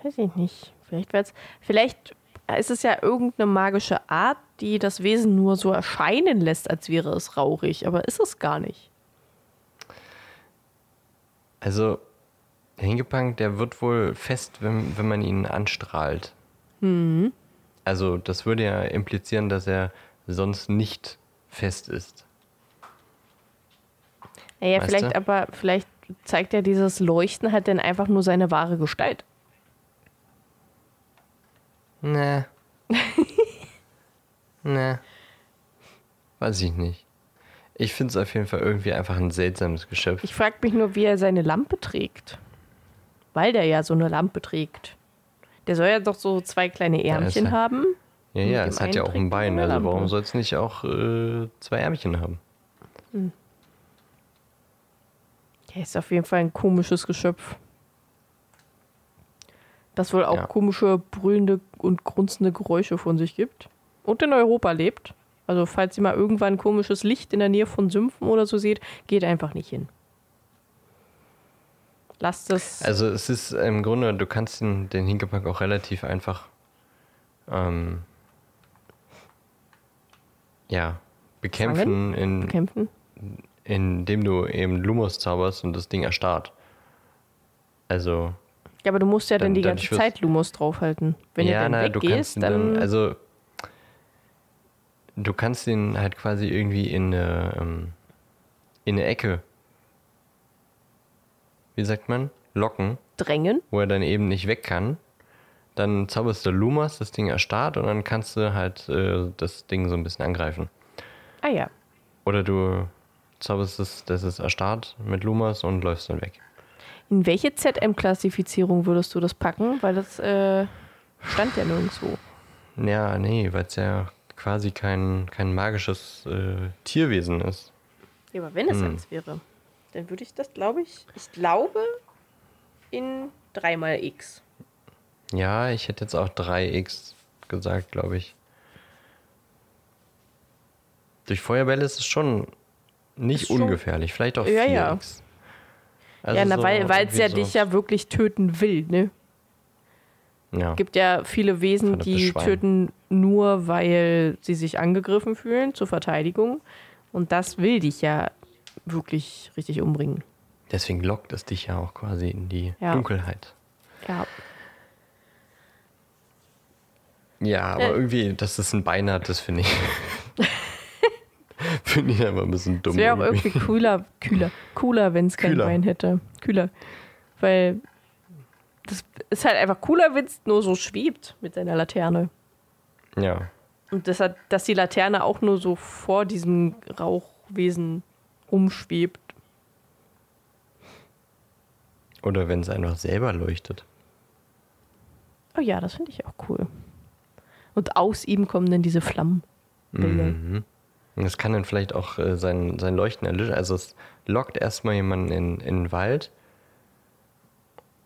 Weiß ich nicht. Vielleicht, wird's, vielleicht ist es ja irgendeine magische Art, die das Wesen nur so erscheinen lässt, als wäre es rauchig. Aber ist es gar nicht. Also, der Hingepunk, der wird wohl fest, wenn, wenn man ihn anstrahlt. Also, das würde ja implizieren, dass er sonst nicht fest ist. Naja, Weißt vielleicht du? aber, vielleicht zeigt ja dieses Leuchten halt dann einfach nur seine wahre Gestalt. Ne. ne. Weiß ich nicht. Ich finde es auf jeden Fall irgendwie einfach ein seltsames Geschöpf. Ich frage mich nur, wie er seine Lampe trägt. Weil der ja so eine Lampe trägt. Der soll ja doch so zwei kleine Ja, Ärmchen ist ja- haben. ja, ja, es hat ja auch ein Bein. Also warum soll es nicht auch äh, zwei Ärmchen haben? Ja, ist auf jeden Fall ein komisches Geschöpf. Das wohl auch Ja. komische, brüllende und grunzende Geräusche von sich gibt. Und in Europa lebt. Also, falls ihr mal irgendwann komisches Licht in der Nähe von Sümpfen oder so seht, geht einfach nicht hin. Lasst es. Also es ist im Grunde, du kannst den, den Hinkepack auch relativ einfach ähm, ja, bekämpfen, in, bekämpfen. indem du eben Lumos zauberst und das Ding erstarrt. Also Ja, aber du musst ja dann, Dann- die dann ganze schwörst- Zeit Lumos draufhalten. Wenn ja, du dann na, du kannst weggehst, ihn dann, dann, also du kannst ihn halt quasi irgendwie in eine, ähm, in eine Ecke, wie sagt man, locken, drängen. wo er dann eben nicht weg kann. Dann zauberst du Lumas, das Ding erstarrt und dann kannst du halt äh, das Ding so ein bisschen angreifen. Ah ja. Oder du zauberst es, das ist erstarrt mit Lumas und läufst dann weg. In welche ZM-Klassifizierung würdest du das packen? Weil das äh, stand ja nirgendwo. Ja, nee, weil es ja quasi kein, kein magisches äh, Tierwesen ist. Ja, aber wenn es Hm. eins wäre, dann würde ich das, glaube ich, ich glaube, in 3x. Ja, ich hätte jetzt auch 3x gesagt, glaube ich. Durch Feuerbälle ist es schon nicht Ist schon- ungefährlich. Vielleicht auch 4x. Ja, ja. Also ja, na, so weil es ja irgendwie dich so- ja wirklich töten will, ne? Ja. gibt ja viele Wesen, die Schwein. töten nur, weil sie sich angegriffen fühlen zur Verteidigung. Und das will dich ja wirklich richtig umbringen. Deswegen lockt es dich ja auch quasi in die Ja. Dunkelheit. Ja. Ja, aber Äh. irgendwie, dass es ein Bein hat, das finde ich. Finde ich aber ein bisschen dumm. Es wäre auch irgendwie. cooler, kühler, cooler, wenn es kein Kühler. Bein hätte. Kühler. Weil das ist halt einfach cooler, wenn es nur so schwebt mit seiner Laterne. Ja. Und das hat, dass die Laterne auch nur so vor diesem Rauchwesen rumschwebt. Oder wenn es einfach selber leuchtet. Oh ja, das finde ich auch cool. Und aus ihm kommen dann diese Flammen. Mhm. Und es kann dann vielleicht auch äh, sein, sein Leuchten erlöschen. Also es lockt erstmal jemanden in, in den Wald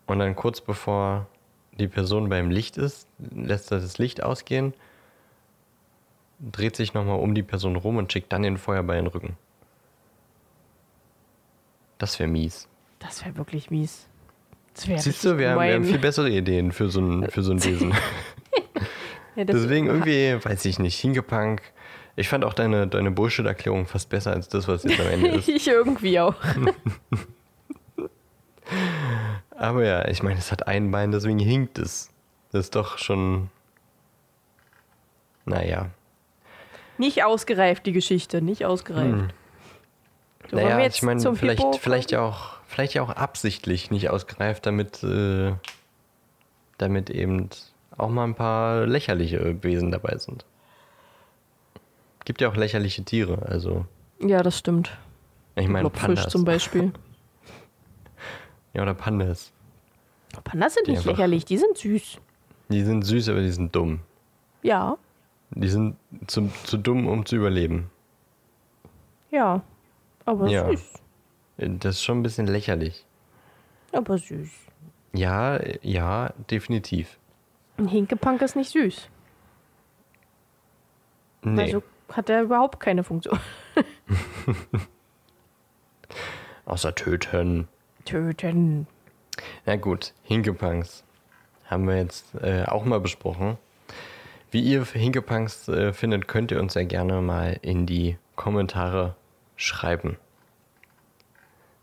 und dann kurz bevor die Person beim Licht ist, lässt er das Licht ausgehen, dreht sich nochmal um die Person rum und schickt dann den Feuerball in den Rücken. Das wäre mies. Das wäre wirklich mies. Wär Siehst du, wir haben, wir haben viel bessere Ideen für so ein, für so ein Wesen. Ja, Deswegen irgendwie, weiß ich nicht, Hingepunk. Ich fand auch deine, deine Bullshit-Erklärung fast besser als das, was jetzt am Ende ist. Ich irgendwie auch. Aber ja, ich meine, es hat ein Bein, deswegen hinkt es. Das ist doch schon. Naja. Nicht ausgereift, die Geschichte. Nicht ausgereift. So, Hm. naja, wir jetzt ich meine, vielleicht, Hippo vielleicht, ja auch, vielleicht ja auch absichtlich nicht ausgereift, damit, äh, damit eben auch mal ein paar lächerliche Wesen dabei sind. Gibt ja auch lächerliche Tiere, also. Ja, das stimmt. Ich meine, Pandas. zum Beispiel. Ja, oder Pandas. Pandas sind Die nicht einfach- lächerlich, die sind süß. Die sind süß, aber die sind dumm. Ja, Die sind zu, zu dumm, um zu überleben. ja. Aber Ja. süß. Das ist schon ein bisschen lächerlich. Aber süß. Ja, ja, definitiv. Ein Hinkepunk ist nicht süß. Nee. Also hat er überhaupt keine Funktion. Außer töten. Töten. Na gut, Hinkepunks haben wir jetzt äh, auch mal besprochen. Wie ihr Hinkepunks äh, findet, könnt ihr uns ja gerne mal in die Kommentare schreiben.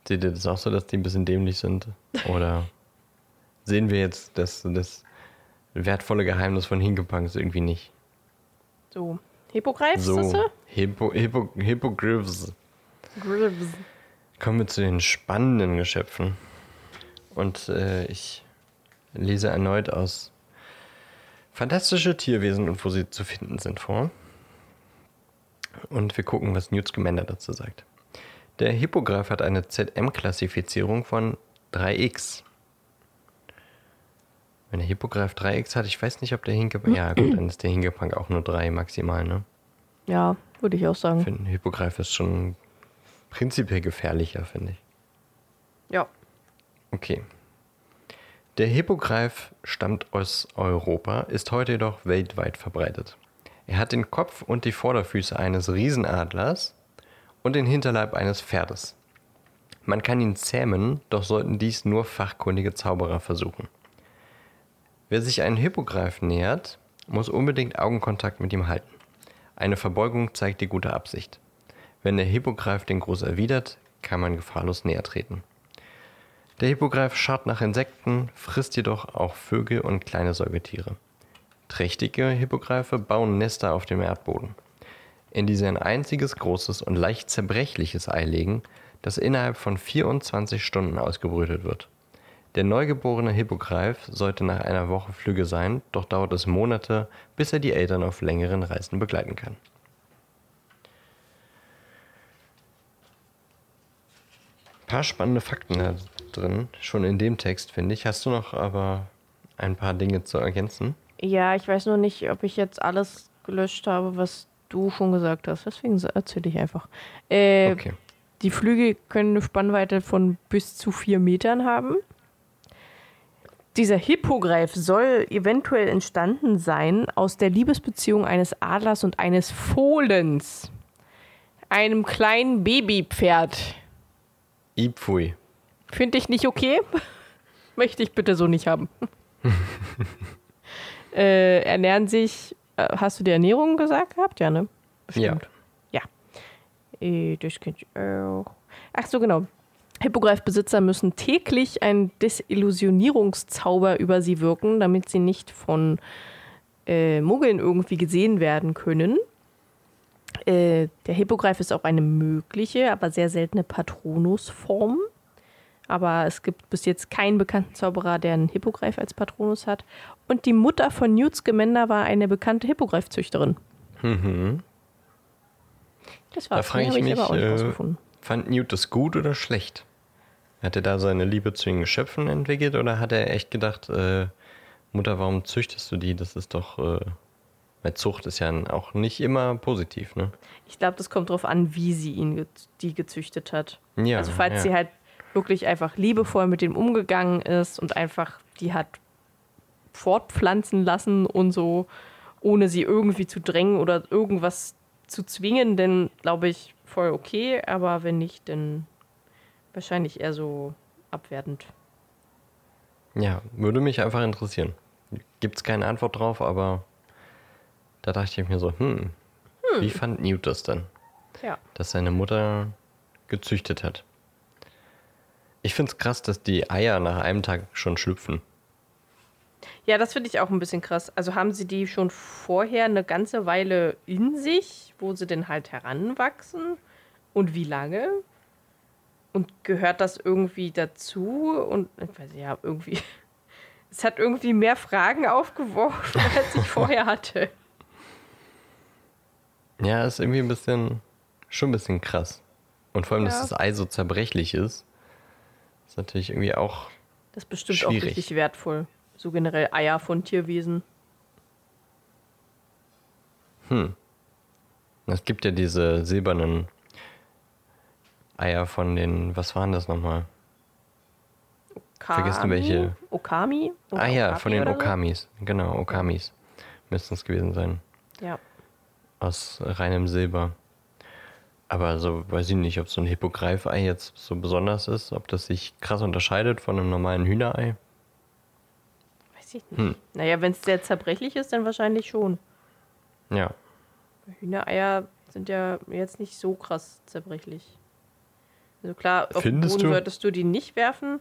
Seht ihr das auch so, dass die ein bisschen dämlich sind? Oder sehen wir jetzt das, das wertvolle Geheimnis von Hinkepunks irgendwie nicht? So. Hippogreifs, So, ist das? Hippo, Hippo, Hippogriffs. Griffs. Kommen wir zu den spannenden Geschöpfen. Und äh, ich lese erneut aus Fantastische Tierwesen und wo sie zu finden sind vor. Und wir gucken, was Newt Scamander dazu sagt. Der Hippogreif hat eine ZM-Klassifizierung von 3x. Wenn der Hippogreif 3x hat, ich weiß nicht, ob der Hinkepunk. Ja, gut, dann ist der Hinkepunk auch nur 3 maximal, ne? Ja, würde ich auch Ich sagen. finde, ein Hippogreif ist schon prinzipiell gefährlicher, finde ich. Ja. Okay. Der Hippogreif stammt aus Europa, ist heute jedoch weltweit verbreitet. Er hat den Kopf und die Vorderfüße eines Riesenadlers und den Hinterleib eines Pferdes. Man kann ihn zähmen, doch sollten dies nur fachkundige Zauberer versuchen. Wer sich einem Hippogreif nähert, muss unbedingt Augenkontakt mit ihm halten. Eine Verbeugung zeigt die gute Absicht. Wenn der Hippogreif den Gruß erwidert, kann man gefahrlos näher treten. Der Hippogreif scharrt nach Insekten, frisst jedoch auch Vögel und kleine Säugetiere. Trächtige Hippogreife bauen Nester auf dem Erdboden, in die sie ein einziges großes und leicht zerbrechliches Ei legen, das innerhalb von 24 Stunden ausgebrütet wird. Der neugeborene Hippogreif sollte nach einer Woche Flüge sein, doch dauert es Monate, bis er die Eltern auf längeren Reisen begleiten kann. Ein paar spannende Fakten da drin, schon in dem Text, finde ich. Hast du noch aber ein paar Dinge zu ergänzen? Ja, ich weiß nur nicht, ob ich jetzt alles gelöscht habe, was du schon gesagt hast. Deswegen erzähle ich einfach. Äh, Okay. Die Flügel können eine Spannweite von bis zu vier Metern haben. Dieser Hippogreif soll eventuell entstanden sein aus der Liebesbeziehung eines Adlers und eines Fohlens. Einem kleinen Babypferd. Ipfui. Finde ich nicht okay. Möchte ich bitte so nicht haben. äh, ernähren sich, äh, hast du die Ernährung gesagt gehabt? Ja, ne? Ja. Ja. Äh, das kennt ich auch. Ach so, genau. Hippogreifbesitzer müssen täglich einen Desillusionierungszauber über sie wirken, damit sie nicht von äh, Muggeln irgendwie gesehen werden können. Äh, der Hippogreif ist auch eine mögliche, aber sehr seltene Patronusform. Aber es gibt bis jetzt keinen bekannten Zauberer, der einen Hippogreif als Patronus hat. Und die Mutter von Newt Scamander war eine bekannte Hippogreifzüchterin. Mhm. Das Da war's. frage ich mich, aber auch nicht äh, fand Newt das gut oder schlecht? Hat er da seine Liebe zu den Geschöpfen entwickelt oder hat er echt gedacht, äh, Mutter, warum züchtest du die? Das ist doch, äh, weil Zucht ist ja auch nicht immer positiv, ne? Ich glaube, das kommt darauf an, wie sie ihn ge die gezüchtet hat. Ja, also falls ja. sie halt wirklich einfach liebevoll mit dem umgegangen ist und einfach die hat fortpflanzen lassen und so, ohne sie irgendwie zu drängen oder irgendwas zu zwingen, dann glaube ich voll okay, aber wenn nicht, dann wahrscheinlich eher so abwertend. Ja, würde mich einfach interessieren. Gibt es keine Antwort drauf, aber da dachte ich mir so, hm, wie fand Newt das dann, Ja. dass seine Mutter gezüchtet hat? Ich finde es krass, dass die Eier nach einem Tag schon schlüpfen. Ja, das finde ich auch ein bisschen krass. Also haben sie die schon vorher eine ganze Weile in sich, wo sie denn halt heranwachsen? Und wie lange? Und gehört das irgendwie dazu? Und ich weiß nicht, ja, irgendwie. Es hat irgendwie mehr Fragen aufgeworfen, als ich vorher hatte. Ja, ist irgendwie ein bisschen, schon ein bisschen krass. Und vor allem, dass Ja. das Ei so zerbrechlich ist, ist natürlich irgendwie auch, Das ist bestimmt Schwierig. auch richtig wertvoll. So generell Eier von Tierwesen. es gibt ja diese silbernen Eier von den, was waren das nochmal? Vergessen welche. Okami? Oder Ah ja, Okapi von den oder so? Okamis. Genau, Okamis. Müssten es gewesen sein. Ja. Aus reinem Silber. Aber so weiß ich nicht, ob so ein Hippogreifei jetzt so besonders ist, ob das sich krass unterscheidet von einem normalen Hühnerei. Weiß ich nicht. Naja, wenn es sehr zerbrechlich ist, dann wahrscheinlich schon. Ja. Hühnereier sind ja jetzt nicht so krass zerbrechlich. Also klar, auf den Findest Boden du? solltest du die nicht werfen,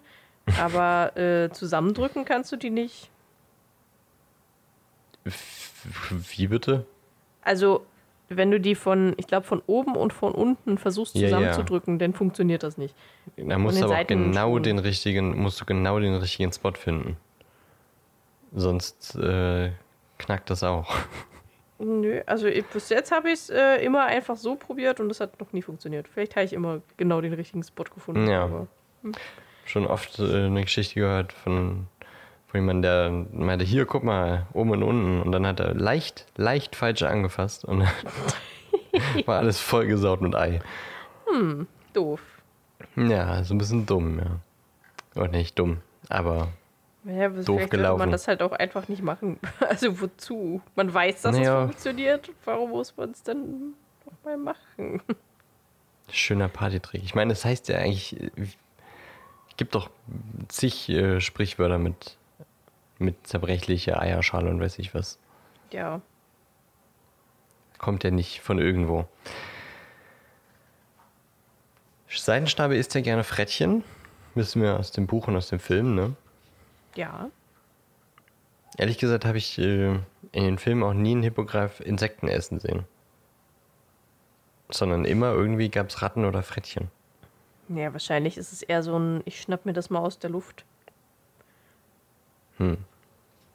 aber äh, zusammendrücken kannst du die nicht. Wie bitte? Also, wenn du die von, ich glaube, von oben und von unten versuchst Ja, ja. zusammenzudrücken, dann funktioniert das nicht. Da musst du aber genau den richtigen, musst du genau den richtigen Spot finden. Sonst äh, knackt das auch. Nö, also ich, bis jetzt habe ich es äh, immer einfach so probiert und das hat noch nie funktioniert. Vielleicht habe ich immer genau den richtigen Spot gefunden. Ja. Aber Schon oft äh, eine Geschichte gehört von, von jemandem, der meinte, hier, guck mal, oben und unten. Und dann hat er leicht, leicht falsch angefasst und war alles vollgesaut mit Ei. doof. Ja, so ein bisschen dumm, ja. Oder nicht dumm, aber Ja, Doof aber vielleicht sollte gelaufen. man das halt auch einfach nicht machen. Also wozu? Man weiß, dass Naja. es funktioniert. Warum muss man es dann nochmal machen? schöner Partytrick. Ich meine, das heißt ja eigentlich, äh, es gibt doch zig äh, Sprichwörter mit, mit zerbrechlicher Eierschale und weiß ich was. Ja. Kommt ja nicht von irgendwo. Seidenstabe isst ja gerne Frettchen. wissen wir aus dem Buch und aus dem Film, ne? Ja. Ehrlich gesagt habe ich äh, in den Filmen auch nie einen Hippogreif Insekten essen sehen. Sondern immer irgendwie gab es Ratten oder Frettchen. Ja, wahrscheinlich ist es eher so ein, ich schnapp mir das mal aus der Luft. Hm.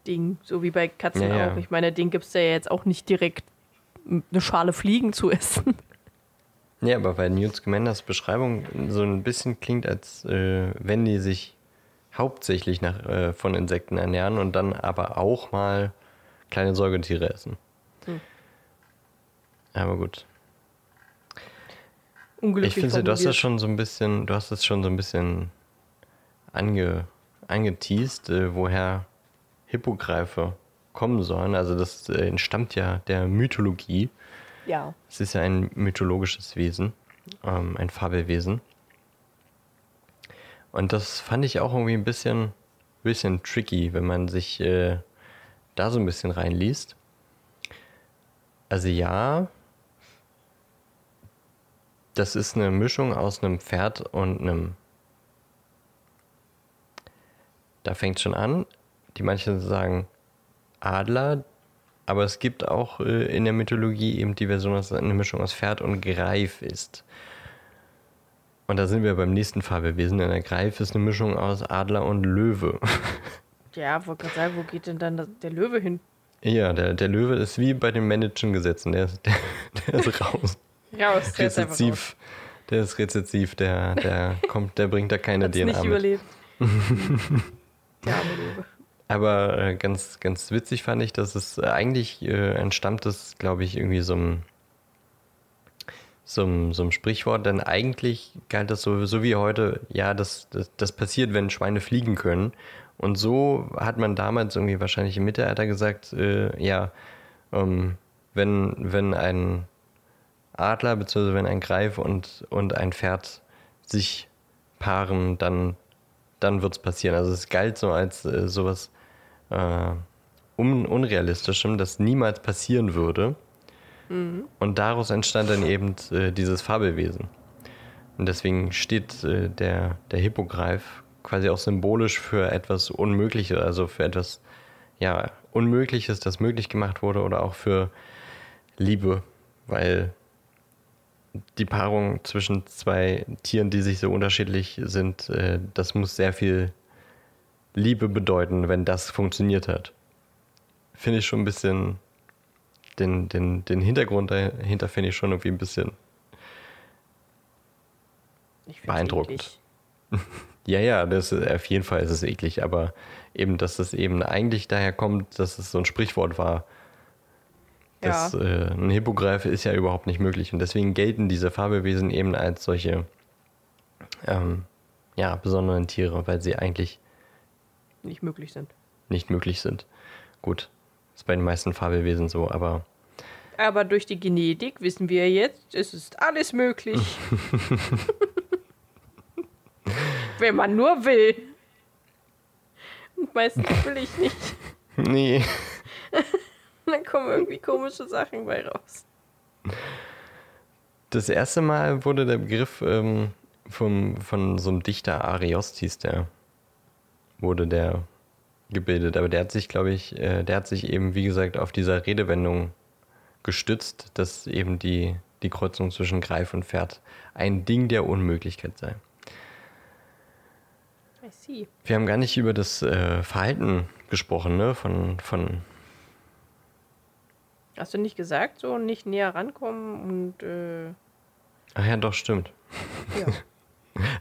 Ding, so wie bei Katzen Ja, ja. auch. Ich meine, den gibt es ja jetzt auch nicht direkt eine Schale Fliegen zu essen. Ja, aber bei Newt Scamanders Beschreibung so ein bisschen klingt, als äh, wenn die sich hauptsächlich nach, äh, von Insekten ernähren und dann aber auch mal kleine Säugetiere essen. Hm. Aber gut. Unglücklich Ich finde, du hast das schon so ein bisschen, du hast es schon so ein bisschen ange, angeteased, äh, woher Hippogreife kommen sollen. Also das äh, entstammt ja der Mythologie. Ja. Es ist ja ein mythologisches Wesen, ähm, ein Fabelwesen. Und das fand ich auch irgendwie ein bisschen, bisschen tricky, wenn man sich äh, da so ein bisschen reinliest. Also ja, das ist eine Mischung aus einem Pferd und einem... Da fängt schon an. Die manchen sagen Adler, aber es gibt auch äh, in der Mythologie eben die Version, dass es eine Mischung aus Pferd und Greif ist. Und da sind wir beim nächsten Fabelwesen, denn der Greif ist eine Mischung aus Adler und Löwe. Ja, wollte gerade sagen, wo geht denn dann der Löwe hin? ja, der, der Löwe ist wie bei den männlichen Gesetzen, der ist, der, der ist raus. Raus, der ist einfach raus. Rezessiv. Der ist rezessiv, der, der kommt, der bringt da keine Hat's DNA nicht mit. überlebt. der arme Löwe. Aber äh, ganz, ganz witzig fand ich, dass es eigentlich äh, entstammt es, glaube ich, irgendwie so einem, so, einem, so einem Sprichwort, denn eigentlich galt das so, so wie heute, ja, das, das, das passiert, wenn Schweine fliegen können. Und so hat man damals irgendwie wahrscheinlich im Mittelalter gesagt, äh, ja, ähm, wenn, wenn ein Adler bzw. wenn ein Greif und, und ein Pferd sich paaren, dann, dann wird es passieren. Also es galt so als äh, sowas äh, un Unrealistischem, das niemals passieren würde. Und daraus entstand dann eben äh, dieses Fabelwesen. Und deswegen steht äh, der, der Hippogreif quasi auch symbolisch für etwas Unmögliches, also für etwas ja, Unmögliches, das möglich gemacht wurde, oder auch für Liebe, weil die Paarung zwischen zwei Tieren, die sich so unterschiedlich sind, äh, das muss sehr viel Liebe bedeuten, wenn das funktioniert hat. Finde ich schon ein bisschen, den, den, den Hintergrund dahinter finde ich schon irgendwie ein bisschen, Beeindruckend. ja, ja, das, ist- auf jeden Fall ist es eklig, aber eben, dass das eben eigentlich daher kommt, dass es so ein Sprichwort war, das, Ja. äh, ein Hippogreif ist ja überhaupt nicht möglich. Und deswegen gelten diese Fabelwesen eben als solche ähm, ja, besonderen Tiere, weil sie eigentlich Nicht möglich sind. nicht möglich sind. Gut, ist bei den meisten Fabelwesen so, aber Aber durch die Genetik wissen wir jetzt, es ist alles möglich. Wenn man nur will. Und meistens will ich nicht. nee. Dann kommen irgendwie komische Sachen bei raus. Das erste Mal wurde der Begriff ähm, vom, von so einem Dichter Ariost hieß der, wurde der gebildet. Aber der hat sich, glaube ich, äh, der hat sich eben, wie gesagt, auf dieser Redewendung gestützt, dass eben die, die Kreuzung zwischen Greif und Pferd ein Ding der Unmöglichkeit sei. I see. Wir haben gar nicht über das äh, Verhalten gesprochen, ne? Von, von Hast du nicht gesagt, so nicht näher rankommen und äh, Ach ja, doch, stimmt. ja.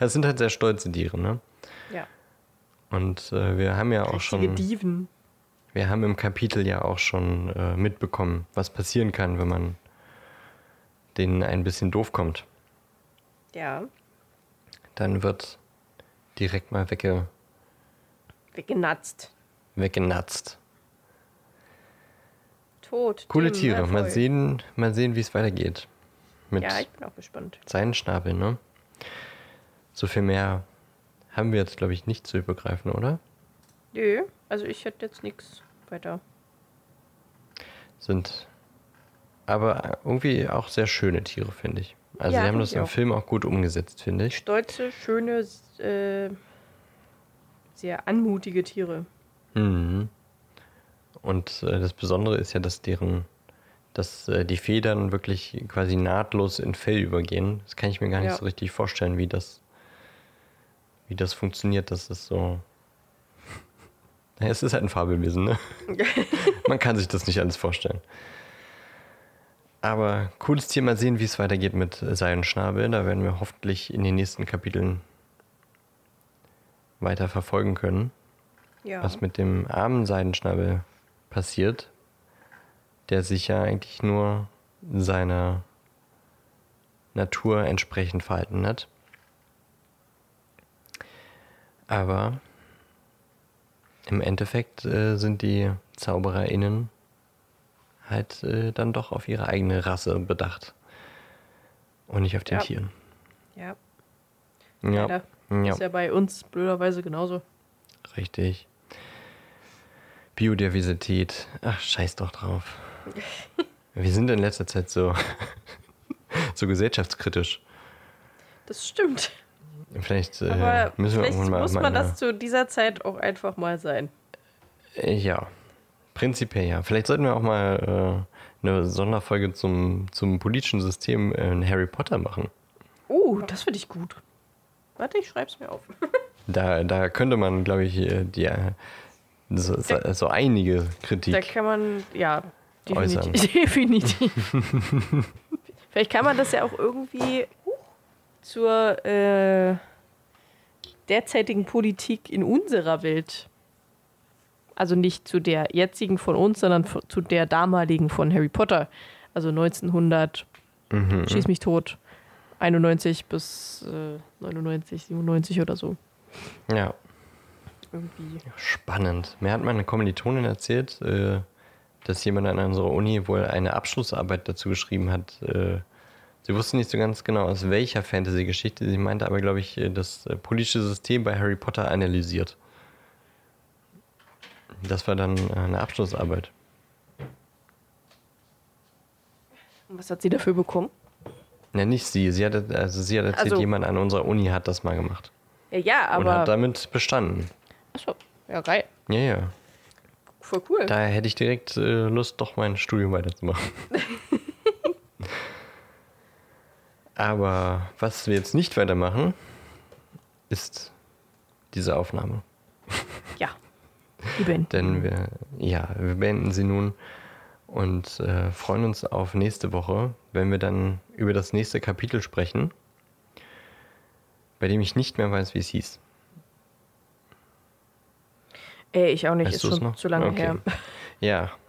Das sind halt sehr stolze Tiere, ne? Und äh, wir haben ja auch Richtige schon. Diven. Wir haben im Kapitel ja auch schon äh, mitbekommen, was passieren kann, wenn man denen ein bisschen doof kommt. Ja. Dann wird direkt mal wegge Weggenatzt. weggenatzt. Tot. Coole Tim, Tiere. Mal sehen, mal sehen, wie es weitergeht. Mit Ja, ich bin auch gespannt. seinen Schnabeln, ne? So viel mehr haben wir jetzt, glaube ich, nicht zu übergreifen, oder? Nö, also ich hätte jetzt nichts weiter. Sind aber irgendwie auch sehr schöne Tiere, finde ich. Also Ja, sie haben das im auch. Film auch gut umgesetzt, finde ich. Stolze, schöne, äh, Sehr anmutige Tiere. Mhm. Und äh, das Besondere ist ja, dass deren, dass äh, die Federn wirklich quasi nahtlos in Fell übergehen. Das kann ich mir gar nicht Ja. so richtig vorstellen, wie das, wie das funktioniert. Das ist so. Naja, es ist halt ein Fabelwesen, ne? Man kann sich das nicht alles vorstellen. Aber cooles Tier, mal sehen, wie es weitergeht mit Seidenschnabel. Da werden wir hoffentlich in den nächsten Kapiteln weiter verfolgen können Ja. was mit dem armen Seidenschnabel passiert, der sich ja eigentlich nur seiner Natur entsprechend verhalten hat. Aber im Endeffekt äh, sind die ZaubererInnen halt äh, dann doch auf ihre eigene Rasse bedacht. Und nicht auf den Ja. Tieren. ja. Ja, Leider. ja. Ist ja bei uns blöderweise genauso. Richtig. Biodiversität. Ach, scheiß doch drauf. Wir sind in letzter Zeit so, so gesellschaftskritisch. Das stimmt. Vielleicht äh, müssen wir vielleicht irgendwann mal. muss man eine- das zu dieser Zeit auch einfach mal sein. Äh, Ja, prinzipiell ja. Vielleicht sollten wir auch mal äh, eine Sonderfolge zum, zum politischen System in Harry Potter machen. Oh, das finde ich gut. Warte, ich schreib's mir auf. Da, da könnte man, glaube ich, äh, die, äh, so, so, so einige Kritik. Da kann man, ja, Äußern. definitiv. definitiv. Vielleicht kann man das ja auch irgendwie zur äh, derzeitigen Politik in unserer Welt, also nicht zu der jetzigen von uns, sondern zu der damaligen von Harry Potter, also 1900, Mhm. schieß mich tot, 91 bis äh, 99, 97 oder so. Ja, Irgendwie. Spannend. Mir hat meine Kommilitonin erzählt, äh, dass jemand an unserer Uni wohl eine Abschlussarbeit dazu geschrieben hat. Äh, sie wusste nicht so ganz genau, aus welcher Fantasy-Geschichte. Sie meinte aber, glaube ich, das äh, politische System bei Harry Potter analysiert. Das war dann äh, eine Abschlussarbeit. Und was hat sie dafür bekommen? Ne, nicht sie. Sie hat, also sie hat erzählt, Also- jemand an unserer Uni hat das mal gemacht. Ja, ja, und aber. hat damit bestanden. Achso, ja, geil. Ja, ja. Voll cool. Daher hätte ich direkt äh, Lust, doch mein Studium weiterzumachen. Aber was wir jetzt nicht weitermachen, ist diese Aufnahme. Ja. Die Band. Denn wir, ja, wir beenden sie nun und äh, freuen uns auf nächste Woche, wenn wir dann über das nächste Kapitel sprechen, bei dem ich nicht mehr weiß, wie es hieß. Ey, ich auch nicht, Weißt ist schon noch? zu lange Okay. her. Ja.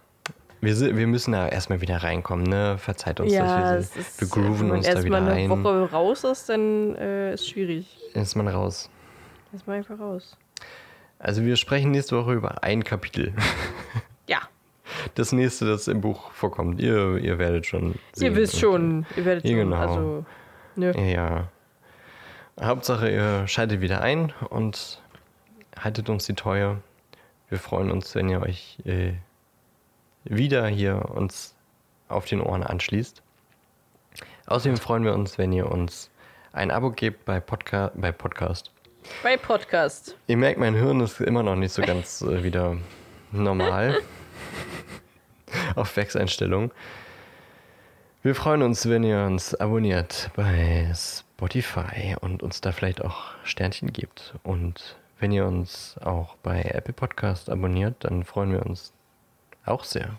Wir, wir müssen da erstmal wieder reinkommen, ne? Verzeiht uns, ja, dass es wir, ist, wir grooven wenn man uns da wieder eine ein. Woche raus ist, dann äh, ist schwierig. Ist man raus. Erstmal einfach raus. Also wir sprechen nächste Woche über ein Kapitel. Ja, Das nächste, das im Buch vorkommt. Ihr, ihr werdet schon sehen. ihr wisst schon, ihr werdet Ja, schon, genau. also, nö. Ja. Hauptsache, ihr schaltet wieder ein und haltet uns die Treue. Wir freuen uns, wenn ihr euch äh, wieder hier uns auf den Ohren anschließt. Außerdem freuen wir uns, wenn ihr uns ein Abo gebt bei, Podca bei Podcast. Bei Podcast. Ihr merkt, mein Hirn ist immer noch nicht so ganz äh, wieder normal. Auf Werkseinstellung. Wir freuen uns, wenn ihr uns abonniert bei Spotify und uns da vielleicht auch Sternchen gibt. Und wenn ihr uns auch bei Apple Podcast abonniert, dann freuen wir uns auch sehr.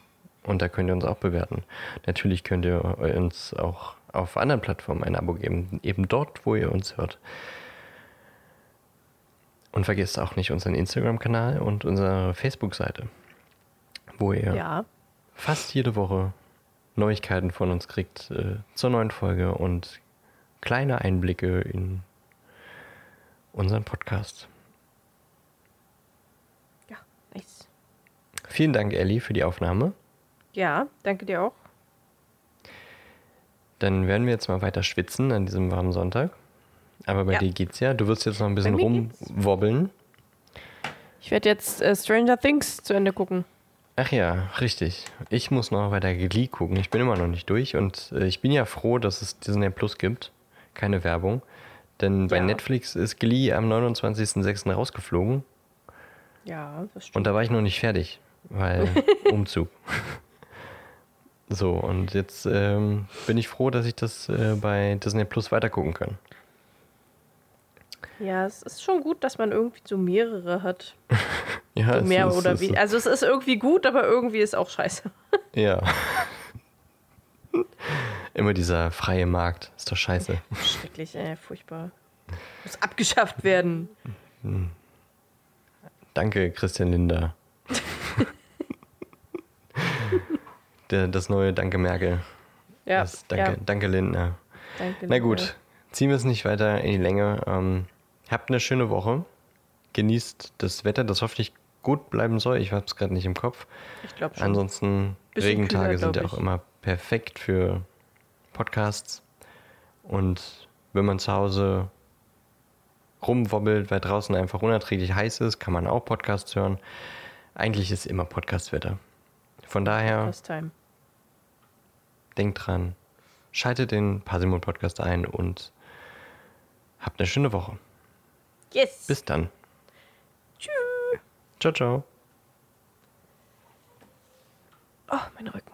Und da könnt ihr uns auch bewerten. Natürlich könnt ihr uns auch auf anderen Plattformen ein Abo geben, eben dort, wo ihr uns hört. Und vergesst auch nicht unseren Instagram-Kanal und unsere Facebook-Seite, wo ihr Ja. fast jede Woche Neuigkeiten von uns kriegt äh, zur neuen Folge und kleine Einblicke in unseren Podcast. Ja, nice. Vielen Dank, Ellie, für die Aufnahme. Ja, danke dir auch. Dann werden wir jetzt mal weiter schwitzen an diesem warmen Sonntag. Aber bei Ja. dir geht's ja. Du wirst jetzt noch ein bisschen rumwobbeln. Ich werde jetzt äh, Stranger Things zu Ende gucken. Ach ja, richtig. Ich muss noch weiter Glee gucken. Ich bin immer noch nicht durch und äh, ich bin ja froh, dass es Disney Plus gibt. Keine Werbung. Denn bei Ja. Netflix ist Glee am 29.06. rausgeflogen. Ja, das stimmt. Und da war ich noch nicht fertig, weil Umzug. so, und jetzt ähm, bin ich froh, dass ich das äh, bei Disney Plus weitergucken kann. Ja, es ist schon gut, dass man irgendwie so mehrere hat. Ja, So es mehr ist- oder es weniger. Also es ist irgendwie gut, aber irgendwie ist auch scheiße. Ja. Immer dieser freie Markt. Ist doch scheiße. Schrecklich, ey, furchtbar. Muss abgeschafft werden. Danke, Christian Linder. Der, das neue Danke Merkel. Ja, Das Danke, ja danke Lindner. danke. Na gut, ziehen wir es nicht weiter in die Länge. Ähm, habt eine schöne Woche. Genießt das Wetter, das hoffentlich gut bleiben soll. Ich habe es gerade nicht im Kopf. Ich glaube schon. Ansonsten, Bisschen Regentage kühler, sind ja auch ich. immer perfekt für Podcasts. Und wenn man zu Hause rumwobbelt, weil draußen einfach unerträglich heiß ist, kann man auch Podcasts hören. Eigentlich ist immer Podcastwetter. Von daher, First time denkt dran, schaltet den Parsimon Podcast ein und habt eine schöne Woche. Yes. Bis dann. Tschüss. Ciao, ciao. Oh, mein Rücken.